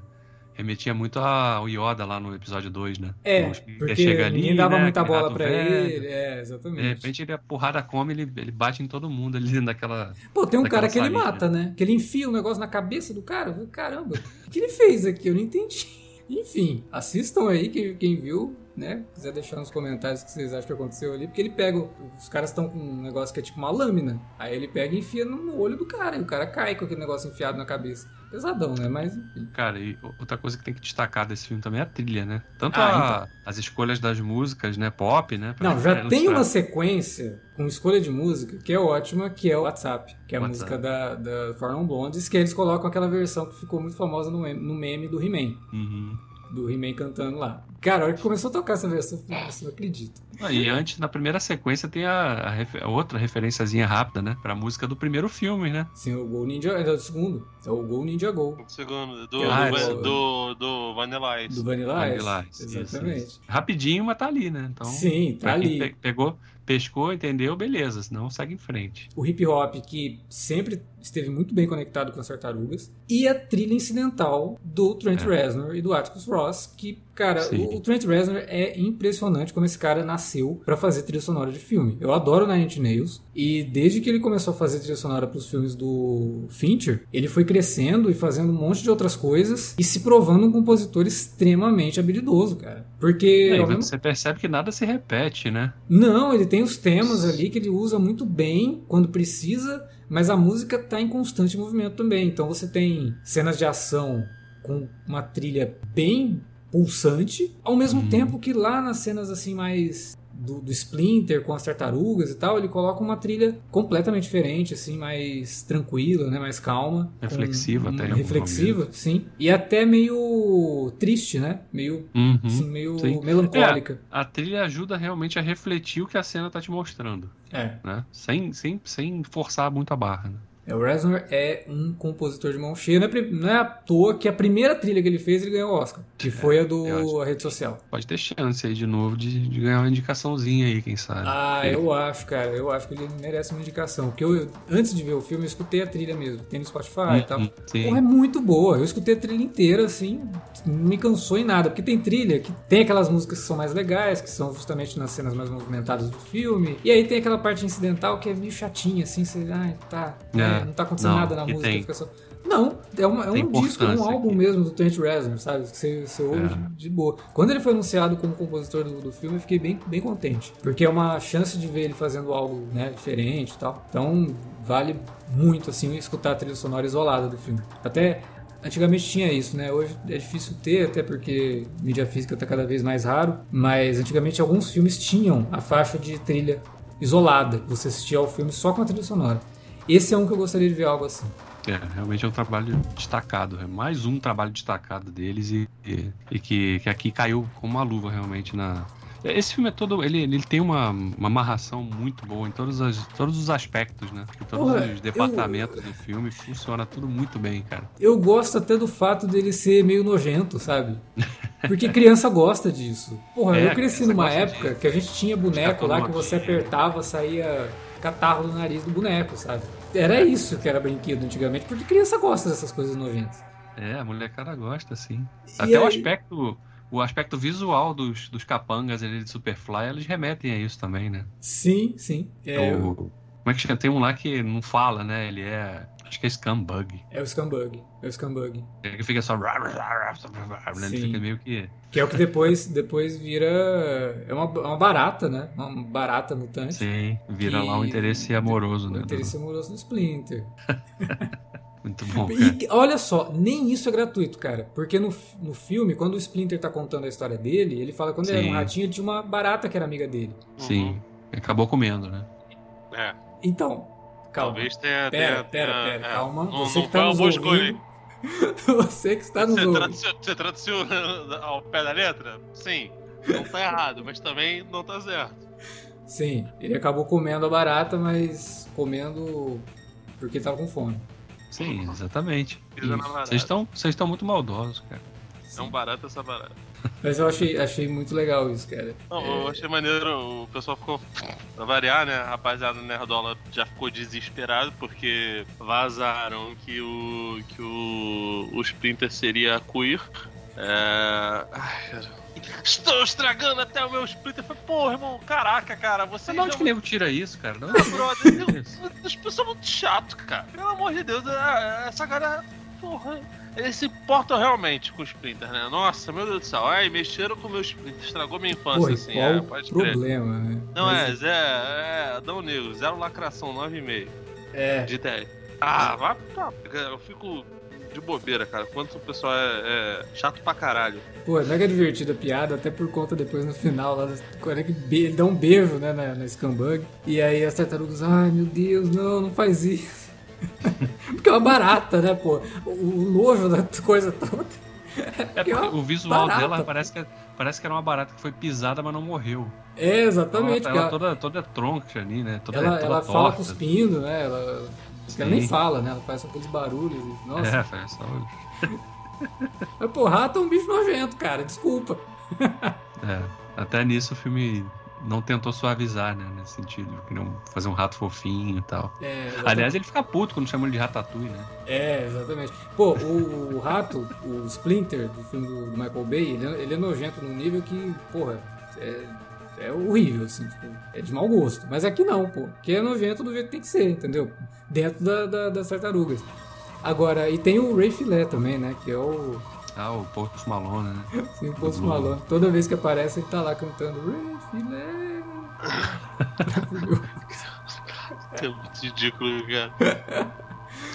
Remetia muito ao Yoda lá no episódio 2, né? É, O porque chega ali, ninguém dava né, muita bola pra velho. ele. É, exatamente. De repente ele a porrada come, ele, ele bate em todo mundo ali dentro daquela. Pô, tem um cara que ele mata, né? Que ele enfia um negócio na cabeça do cara. Eu Caramba, o que ele fez aqui? Eu não entendi. Enfim, assistam aí, quem, quem viu, né? Quiser deixar nos comentários o que vocês acham que aconteceu ali. Porque ele pega. Os caras estão com um negócio que é tipo uma lâmina. Aí ele pega e enfia no olho do cara. E o cara cai com aquele negócio enfiado na cabeça. Pesadão, né? Mas enfim. Cara, e outra coisa que tem que destacar desse filme também é a trilha, né? Tanto Ah, a- as escolhas das músicas, né? Pop, né? pra- Não, já pra tem ilustrar. uma sequência com escolha de música que é ótima, que é o WhatsApp, que é a WhatsApp. música da, da Four Non Blondes, que eles colocam aquela versão que ficou muito famosa no no meme do He-Man. Uhum. Do He-Man cantando lá. Cara, a hora que começou a tocar essa versão, eu falei, "Nossa, não acredito. Ah, e antes, na primeira sequência, tem a, a refe- a outra referenciazinha rápida, né? Pra música do primeiro filme, né? Sim, o Go Ninja é do segundo. É o Go Ninja Go. Segundo, do, Ah, do, é. do, do Vanilla Ice. Do Vanilla Ice. Vanilla Ice, isso, Exatamente. isso. Rapidinho, mas tá ali, né? Então, Sim, tá ali. pe- pegou, pescou, entendeu, beleza. Senão segue em frente. O hip hop que sempre esteve muito bem conectado com as tartarugas. E a trilha incidental do Trent É. Reznor e do Atticus Ross, que, Cara, Sim. o, Trent Reznor é impressionante como esse cara nasceu pra fazer trilha sonora de filme. Eu adoro Nine Inch Nails e desde que ele começou a fazer trilha sonora pros filmes do Fincher, ele foi crescendo e fazendo um monte de outras coisas e se provando um compositor extremamente habilidoso, cara. Porque ao mesmo você percebe que nada se repete, né? não, ele tem os temas ali que ele usa muito bem quando precisa, mas a música tá em constante movimento também. Então você tem cenas de ação com uma trilha bem pulsante, ao mesmo Uhum. tempo que lá nas cenas assim mais do, do Splinter com as tartarugas e tal, ele coloca uma trilha completamente diferente, assim, mais tranquila, né, mais calma, Reflexiva com- até alguns reflexiva, sim, e até meio triste, né, meio Uhum. assim, meio sim. melancólica. A trilha ajuda realmente a refletir o que a cena tá te mostrando, É. né? Sem, sem, sem forçar muito a barra, né? É, O Reznor é um compositor de mão cheia. Não é, não é à toa que a primeira trilha que ele fez, ele ganhou o Oscar. Que foi a do a rede social. Pode ter chance aí de novo de, de ganhar uma indicaçãozinha aí, quem sabe. Ah, Ele- eu acho, cara. Eu acho que ele merece uma indicação. Porque eu, eu- antes de ver o filme, eu escutei a trilha mesmo. Tem no Spotify e tal. Uhum, sim. Porra, é muito boa. Eu escutei a trilha inteira, assim, não me cansou em nada. Porque tem trilha que tem aquelas músicas que são mais legais, que são justamente nas cenas mais movimentadas do filme. E aí tem aquela parte incidental que é meio chatinha, assim, você, ai, tá, É, é, não tá acontecendo não, nada na música, tem. só. Não, é, uma- é um disco, é um álbum aqui. mesmo do Trent Reznor, sabe? Que você, você ouve É. de, de boa. Quando ele foi anunciado como compositor do, do filme, eu fiquei bem, bem contente. Porque é uma chance de ver ele fazendo algo né, diferente e tal. Então, vale muito, assim, escutar a trilha sonora isolada do filme. Até Antigamente tinha isso, né? Hoje é difícil ter, até porque mídia física está cada vez mais raro. Mas antigamente alguns filmes tinham a faixa de trilha isolada. Você assistia ao filme só com a trilha sonora. Esse é um que eu gostaria de ver algo assim. É, realmente é um trabalho destacado. É mais um trabalho destacado deles e, e, e que, que aqui caiu como uma luva realmente na. Esse filme é todo. Ele, ele tem uma, uma amarração muito boa em todos, as, todos os aspectos, né? Em todos Porra, os departamentos do filme. Funciona tudo muito bem, cara. Eu gosto até do fato dele ser meio nojento, sabe? Porque criança gosta disso. Porra, É, eu cresci numa época disso. que a gente tinha boneco lá que você apertava, saía catarro no nariz do boneco, sabe? Era isso que era brinquedo antigamente, porque criança gosta dessas coisas nojentas. É, a molecada gosta, sim. E Até o aí- aspecto. O aspecto visual dos, dos capangas ali de Superfly, eles remetem a isso também, né? Sim, sim. É, O- como é que chama? Tem um lá que não fala, né? Ele é. Acho que é Scumbug. é o Scumbug. É o Scumbug. Ele fica só. Né? Ele Sim. fica meio que. Que é o que depois, depois vira. É uma, uma barata, né? Uma barata mutante. Sim, vira Que- lá um interesse amoroso, O né? interesse amoroso do Splinter. Muito bom, cara. E olha só, nem isso é gratuito, cara. Porque no, no filme, quando o Splinter tá contando a história dele, ele fala que quando ele era Sim. um ratinho, tinha uma barata que era amiga dele. Sim. Acabou comendo, né? É, Então, calma. talvez tenha. Pera, tenha- pera, tenha- pera, é, calma. Não, Você não que tá nos ouvindo. Você que está nos Você ouvindo. traduziu, você traduziu ao pé da letra? Sim. Não tá errado, mas também não tá certo. Sim, ele acabou comendo a barata, mas comendo porque tava com fome. Sim, exatamente. Vocês estão vocês estão muito maldosos, cara. É um barato essa barata. Mas eu achei, achei muito legal isso, cara. Não, eu achei maneiro, o pessoal ficou. Pra variar, né? A rapaziada Nerdola já ficou desesperado porque vazaram que o. que o. o Splinter seria queer. É. Ai, cara. Estou estragando até o meu Splinter. Falei, Porra, irmão, caraca, cara, você. Mas de onde que nego tira isso, cara? Não, Ah, brother, eu- as pessoas são muito chato, cara. Pelo amor de Deus, é- essa galera. Porra. Eles se importam realmente com o Splinter, né? Nossa, meu Deus do céu. Ai, mexeram com o meu Splinter, estragou minha infância, Pô, assim. qual É, pode crer. problema, né? Não, Mas, é, Zé, é, Adão Negro, zero lacração, 9,5 é. de 10. Ah, vai pra. Eu fico de bobeira, cara. Quanto o pessoal é, é chato pra caralho. Pô, é mega divertida a piada, até por conta depois no final, lá, quando é que be- ele dá um beijo, né, na, na Scumbug. E aí as tartarugas, ai meu Deus, não, não faz isso. É uma barata, né, pô? O, nojo da coisa toda. É é uma o visual barata. dela parece que, parece que era uma barata que foi pisada, mas não morreu. É, exatamente. Ela, ela porque toda, toda tronca ali, né? Toda, ela, toda ela fala torta. cuspindo, né? Ela, Sim. ela nem fala, né? Ela faz só aqueles barulhos. Nossa. É, faz só. Mas, pô, rato é um bicho nojento, cara. Desculpa. É, até nisso o filme não tentou suavizar, né? Nesse sentido. Queriam fazer um rato fofinho e tal. É. Aliás, ele fica puto quando chamam ele de Ratatouille, né? É, exatamente. Pô, o, o rato, o Splinter do filme do, do Michael Bay, ele, é- ele é nojento num nível que, porra, é, é horrível, assim, tipo, é de mau gosto. Mas aqui não, pô. Aqui é nojento do jeito que tem que ser, entendeu? Dentro da, da- das tartarugas. Agora, e tem o Ray Filé também, né? Que é o, Ah, o Post Malone, né? assim, o Post Blue. Malone. Toda vez que aparece, ele tá lá cantando Ray Filé. É muito ridículo, cara.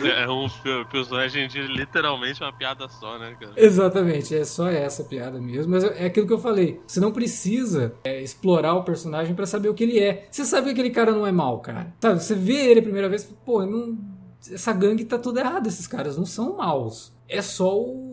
É um pe- personagem de literalmente uma piada só, né, cara? Exatamente, é só essa piada mesmo. Mas é aquilo que eu falei. Você não precisa é, explorar o personagem pra saber o que ele é. Você sabe que aquele cara não é mal, cara. Sabe, você vê ele a primeira vez, pô, não, essa gangue tá tudo errado. Esses caras não são maus. É só o,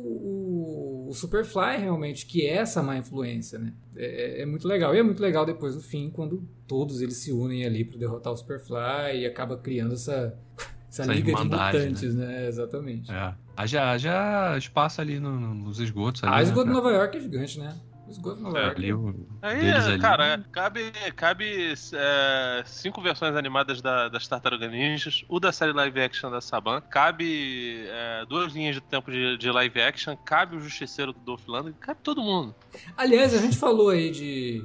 o, Superfly realmente que é essa má influência, né? É, é muito legal. E é muito legal depois no fim, quando todos eles se unem ali pra derrotar o Superfly e acaba criando essa, essa, Essa liga de irmandade, mutantes, né? Exatamente. É. Haja, haja espaço ali no- no- nos esgotos. Ali, Ah, o né, esgoto de? Nova York é gigante, né? Esgoto É. Ali, Aí, deles ali. cara, cabe, cabe é, cinco versões animadas da- das Tartarugas Ninjas, o da série live action da Saban, cabe é, duas linhas de tempo de, de live action, cabe o Justiceiro do Dolph Lundgren, cabe todo mundo. Aliás, a gente falou aí de.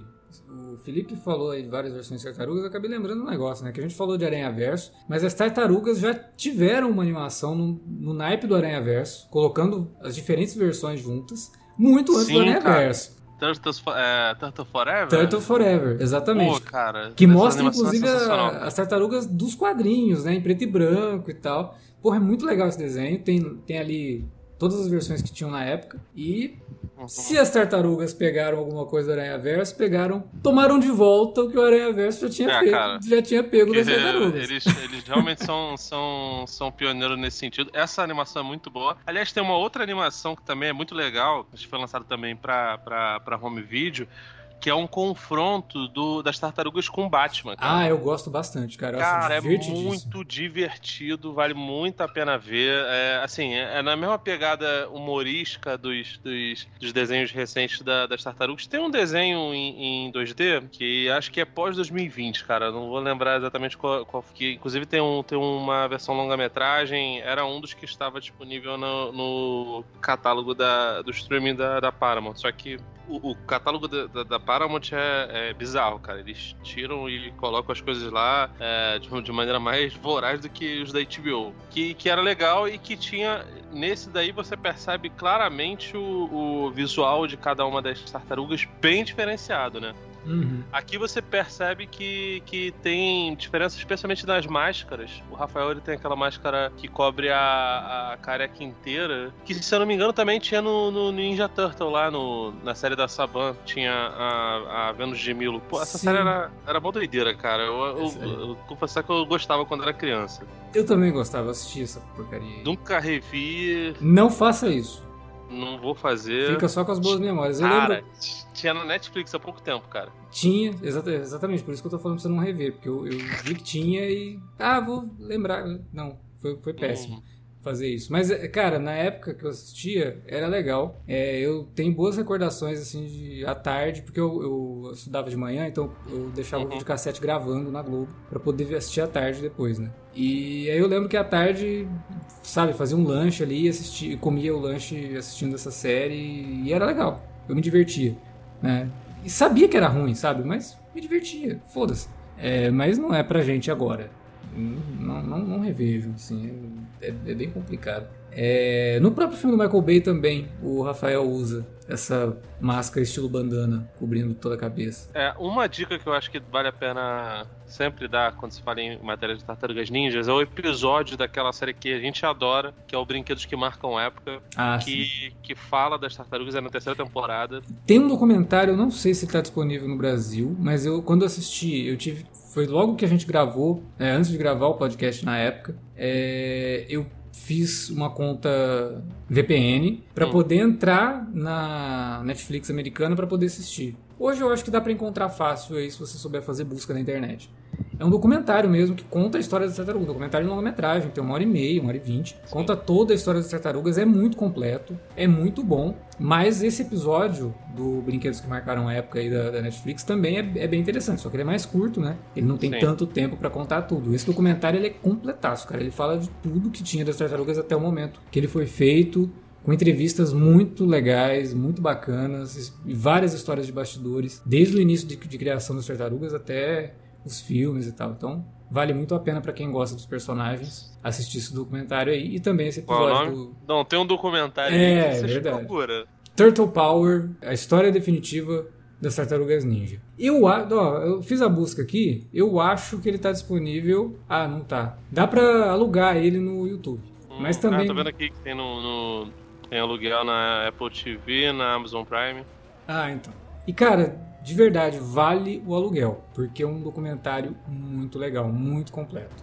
O Felipe falou aí de várias versões de tartarugas, eu acabei lembrando um negócio, né? Que a gente falou de Aranha Verso, mas as tartarugas já tiveram uma animação no, no naipe do Aranha Verso, colocando as diferentes versões juntas, muito antes Sim, do Aranha cara. Verso. Turtles, é, Turtle Forever? Turtle Forever, exatamente. Pô, cara. Que mostra, inclusive, a- as tartarugas dos quadrinhos, né? Em preto e branco e tal. Porra, é muito legal esse desenho. Tem, tem ali todas as versões que tinham na época. E Uhum. se as tartarugas pegaram alguma coisa do Aranha Verso, pegaram, tomaram de volta o que o Aranha Verso já tinha, É, feito, cara. já tinha pego das tartarugas. eles, eles realmente são, são, são pioneiros nesse sentido. Essa animação é muito boa. Aliás, tem uma outra animação que também é muito legal, que foi lançada também pra home video, que é um confronto do, das tartarugas com Batman. cara. Ah, eu gosto bastante, cara. Cara, é muito divertido, vale muito a pena ver. É, assim, é, é na mesma pegada humorística dos, dos, dos desenhos recentes da- das tartarugas. Tem um desenho em, em 2D que acho que é pós-2020, cara. Não vou lembrar exatamente qual, qual que. Inclusive tem, um, tem uma versão longa-metragem. Era um dos que estava disponível no, no catálogo da, do streaming da, da Paramount. Só que o, catálogo da, da, da Paramount é, é bizarro, cara. Eles tiram e colocam as coisas lá é, de, de maneira mais voraz do que os da HBO. Que, que era legal e que tinha. Nesse daí você percebe claramente o, o visual de cada uma das tartarugas bem diferenciado, né? Uhum. Aqui você percebe que, que tem diferença, especialmente nas máscaras. O Rafael ele tem aquela máscara que cobre a, a careca inteira. Que, se eu não me engano, também tinha no, no Ninja Turtle lá no, na série da Saban. Tinha a, a Vênus de Milo. Pô, essa Sim. série era, era mó doideira, cara. Eu, eu, eu, eu confessar que eu gostava quando era criança. Eu também gostava, eu assisti essa porcaria. Nunca revi, Não faça isso. Não vou fazer. Fica só com as boas memórias. Eu Cara, lembro. tinha na Netflix há pouco tempo, cara. Tinha, exata- exatamente, por isso que eu tô falando pra você não rever, porque eu, eu vi que tinha e. Ah, vou lembrar. Não, foi, foi péssimo fazer isso. Mas, é, cara, na época que eu assistia, era legal. É, eu tenho boas recordações, assim, de à tarde, porque eu, eu estudava de manhã, então eu deixava o Uhum. videocassete gravando na Globo pra poder assistir à tarde depois, né? E aí eu lembro que à tarde, sabe, fazia um lanche ali, assistia, comia o lanche assistindo essa série e era legal. Eu me divertia, né? E sabia que era ruim, sabe? Mas me divertia, foda-se. É, mas não é pra gente agora. Não, não, não revejo, assim, é, é bem complicado. É, no próprio filme do Michael Bay também, o Rafael usa essa máscara estilo bandana cobrindo toda a cabeça. É, uma dica que eu acho que vale a pena sempre dar quando se fala em matéria de tartarugas ninjas é o episódio daquela série que a gente adora, que é o Brinquedos que Marcam Época, Ah, sim. que, que fala das tartarugas é na terceira temporada. Tem um documentário, eu não sei se está disponível no Brasil, mas eu quando eu assisti, eu tive. Foi logo que a gente gravou, é, antes de gravar o podcast na época, é, eu fiz uma conta VPN para Hum. poder entrar na Netflix americana para poder assistir. Hoje eu acho que dá para encontrar fácil aí se você souber fazer busca na internet. É um documentário mesmo que conta a história das tartarugas. Um documentário de longa-metragem, tem uma hora e meia, uma hora e vinte. Conta toda a história das tartarugas, é muito completo, é muito bom. Mas esse episódio do Brinquedos que Marcaram a Época aí da, da Netflix também é, é, bem interessante, só que ele é mais curto, né? Ele não tem Sim. tanto tempo para contar tudo. Esse documentário ele é completaço, cara. Ele fala de tudo que tinha das tartarugas até o momento que ele foi feito com entrevistas muito legais, muito bacanas, e várias histórias de bastidores, desde o início de, de criação das tartarugas até os filmes e tal. Então, vale muito a pena para quem gosta dos personagens assistir esse documentário aí e também esse episódio do... Não, tem um documentário é, aí que verdade. procura. Turtle Power, a história definitiva das Tartarugas Ninja. Eu, ó, eu fiz a busca aqui, eu acho que ele tá disponível. Ah, não tá. Dá para alugar ele no YouTube. Hum, mas também. Ah, tô vendo aqui que tem no, no, tem aluguel na Apple TV, na Amazon Prime. Ah, então. E cara, de verdade, vale o aluguel, porque é um documentário muito legal, muito completo.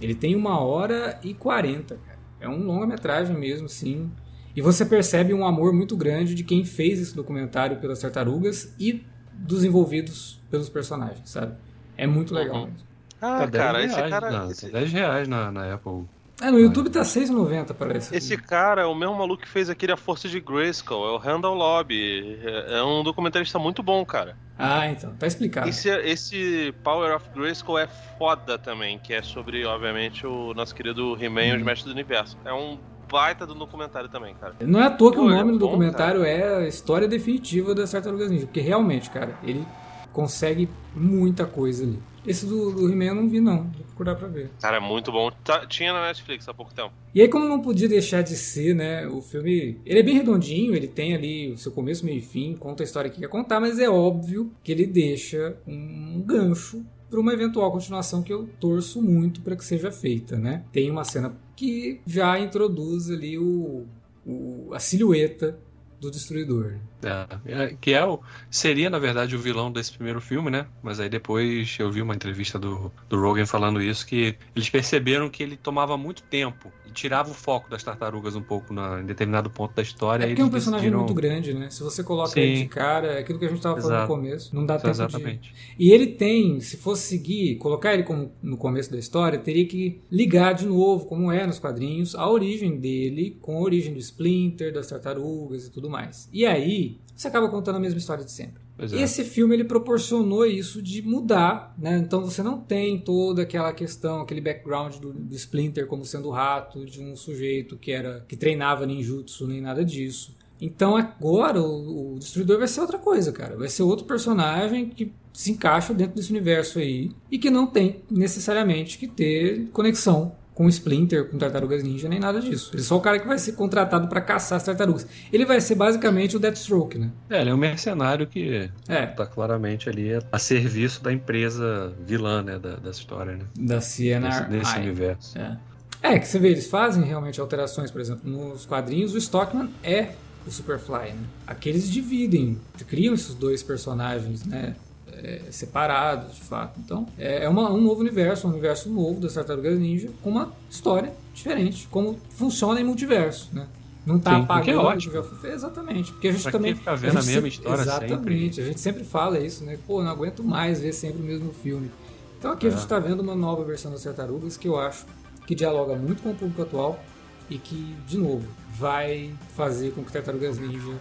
Ele tem uma hora e quarenta, cara. É um longa-metragem mesmo, sim. E você percebe um amor muito grande de quem fez esse documentário pelas tartarugas e dos envolvidos pelos personagens, sabe? É muito legal uhum. mesmo. Ah, tá cara, esse cara. Não, esse... 10 reais na, na Apple é, no YouTube tá 6,90 parece. Esse cara é o mesmo maluco que fez aquele A Força de Grayskull, é o Randall Lobby. É, é um documentarista muito bom, cara. Ah, então, tá explicado. Esse, esse Power of Grayskull é foda também, que é sobre, obviamente, o nosso querido He-Man e os. Mestres do Universo. É um baita do documentário também, cara. Não é à toa que Pô, o nome é do bom, documentário cara. é a história definitiva das Tartarugas Ninja, porque realmente, cara, ele consegue muita coisa ali. Esse do, do He-Man eu não vi, não. Vou procurar pra ver. Cara, é muito bom. Tá, tinha na Netflix há pouco tempo. E aí, como não podia deixar de ser, né? O filme. Ele é bem redondinho, ele tem ali o seu começo, meio e fim, conta a história que quer contar, mas é óbvio que ele deixa um gancho para uma eventual continuação que eu torço muito para que seja feita, né? Tem uma cena que já introduz ali o, o a silhueta do Destruidor. É, é, que é o, seria, na verdade, o vilão desse primeiro filme, né? Mas aí depois eu vi uma entrevista do, do Rogan falando isso, que eles perceberam que ele tomava muito tempo e tirava o foco das tartarugas um pouco na, em determinado ponto da história. É porque é um personagem decidiram... muito grande, né? Se você coloca Sim. ele de cara, é aquilo que a gente estava falando no começo, não dá tempo Exatamente. de... E ele tem, se fosse seguir, colocar ele como no começo da história, teria que ligar de novo, como é nos quadrinhos, a origem dele com a origem do Splinter, das tartarugas e tudo mais. E aí, você acaba contando a mesma história de sempre. É. Esse filme ele proporcionou isso de mudar, né? Então você não tem toda aquela questão, aquele background do, do Splinter como sendo o rato de um sujeito que era que treinava ninjutsu nem nada disso. Então agora o, o Destruidor vai ser outra coisa, cara. Vai ser outro personagem que se encaixa dentro desse universo aí e que não tem necessariamente que ter conexão com Splinter, com Tartarugas Ninja, nem nada disso. Ele é só o cara que vai ser contratado para caçar as tartarugas. Ele vai ser basicamente o Deathstroke, né? É, ele é um mercenário que é. tá claramente ali a serviço da empresa vilã, né, da, dessa história, né? Da CNR. Nesse, universo. É. é, que você vê, eles fazem realmente alterações, por exemplo, nos quadrinhos, o Stockman é o Superfly, né? Aqui eles dividem, criam esses dois personagens, né? É, separados, de fato. Então, é, é uma, um novo universo, um universo novo das Tartarugas Ninja, com uma história diferente, como funciona em multiverso, né? Não tá Sim, apagando. É ótimo. Exatamente. Porque a gente pra também. Ficar vendo a, a mesma história Exatamente. Sempre. A gente sempre fala isso, né? Pô, não aguento mais ver sempre o mesmo filme. Então aqui é. a gente está vendo uma nova versão das Tartarugas que eu acho que dialoga muito com o público atual e que, de novo, vai fazer com que Tartarugas Ninja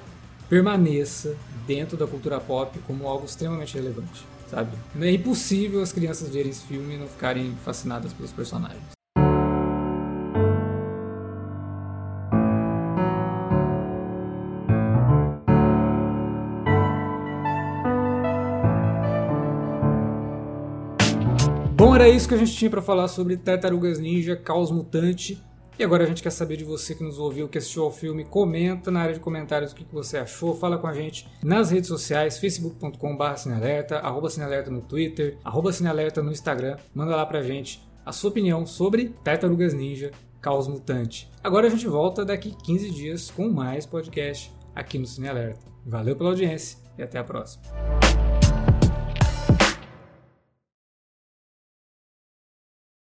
permaneça dentro da cultura pop como algo extremamente relevante, sabe? É impossível as crianças verem esse filme e não ficarem fascinadas pelos personagens. Bom, era isso que a gente tinha para falar sobre Tartarugas Ninja Caos Mutante. E agora a gente quer saber de você que nos ouviu, que assistiu ao filme. Comenta na área de comentários o que você achou. Fala com a gente nas redes sociais, facebook.com.br cinealerta, arroba cinealerta no Twitter, arroba cinealerta no Instagram. Manda lá pra gente a sua opinião sobre Tartarugas Ninja Caos Mutante. Agora a gente volta daqui 15 dias com mais podcast aqui no Cinealerta. Valeu pela audiência e até a próxima.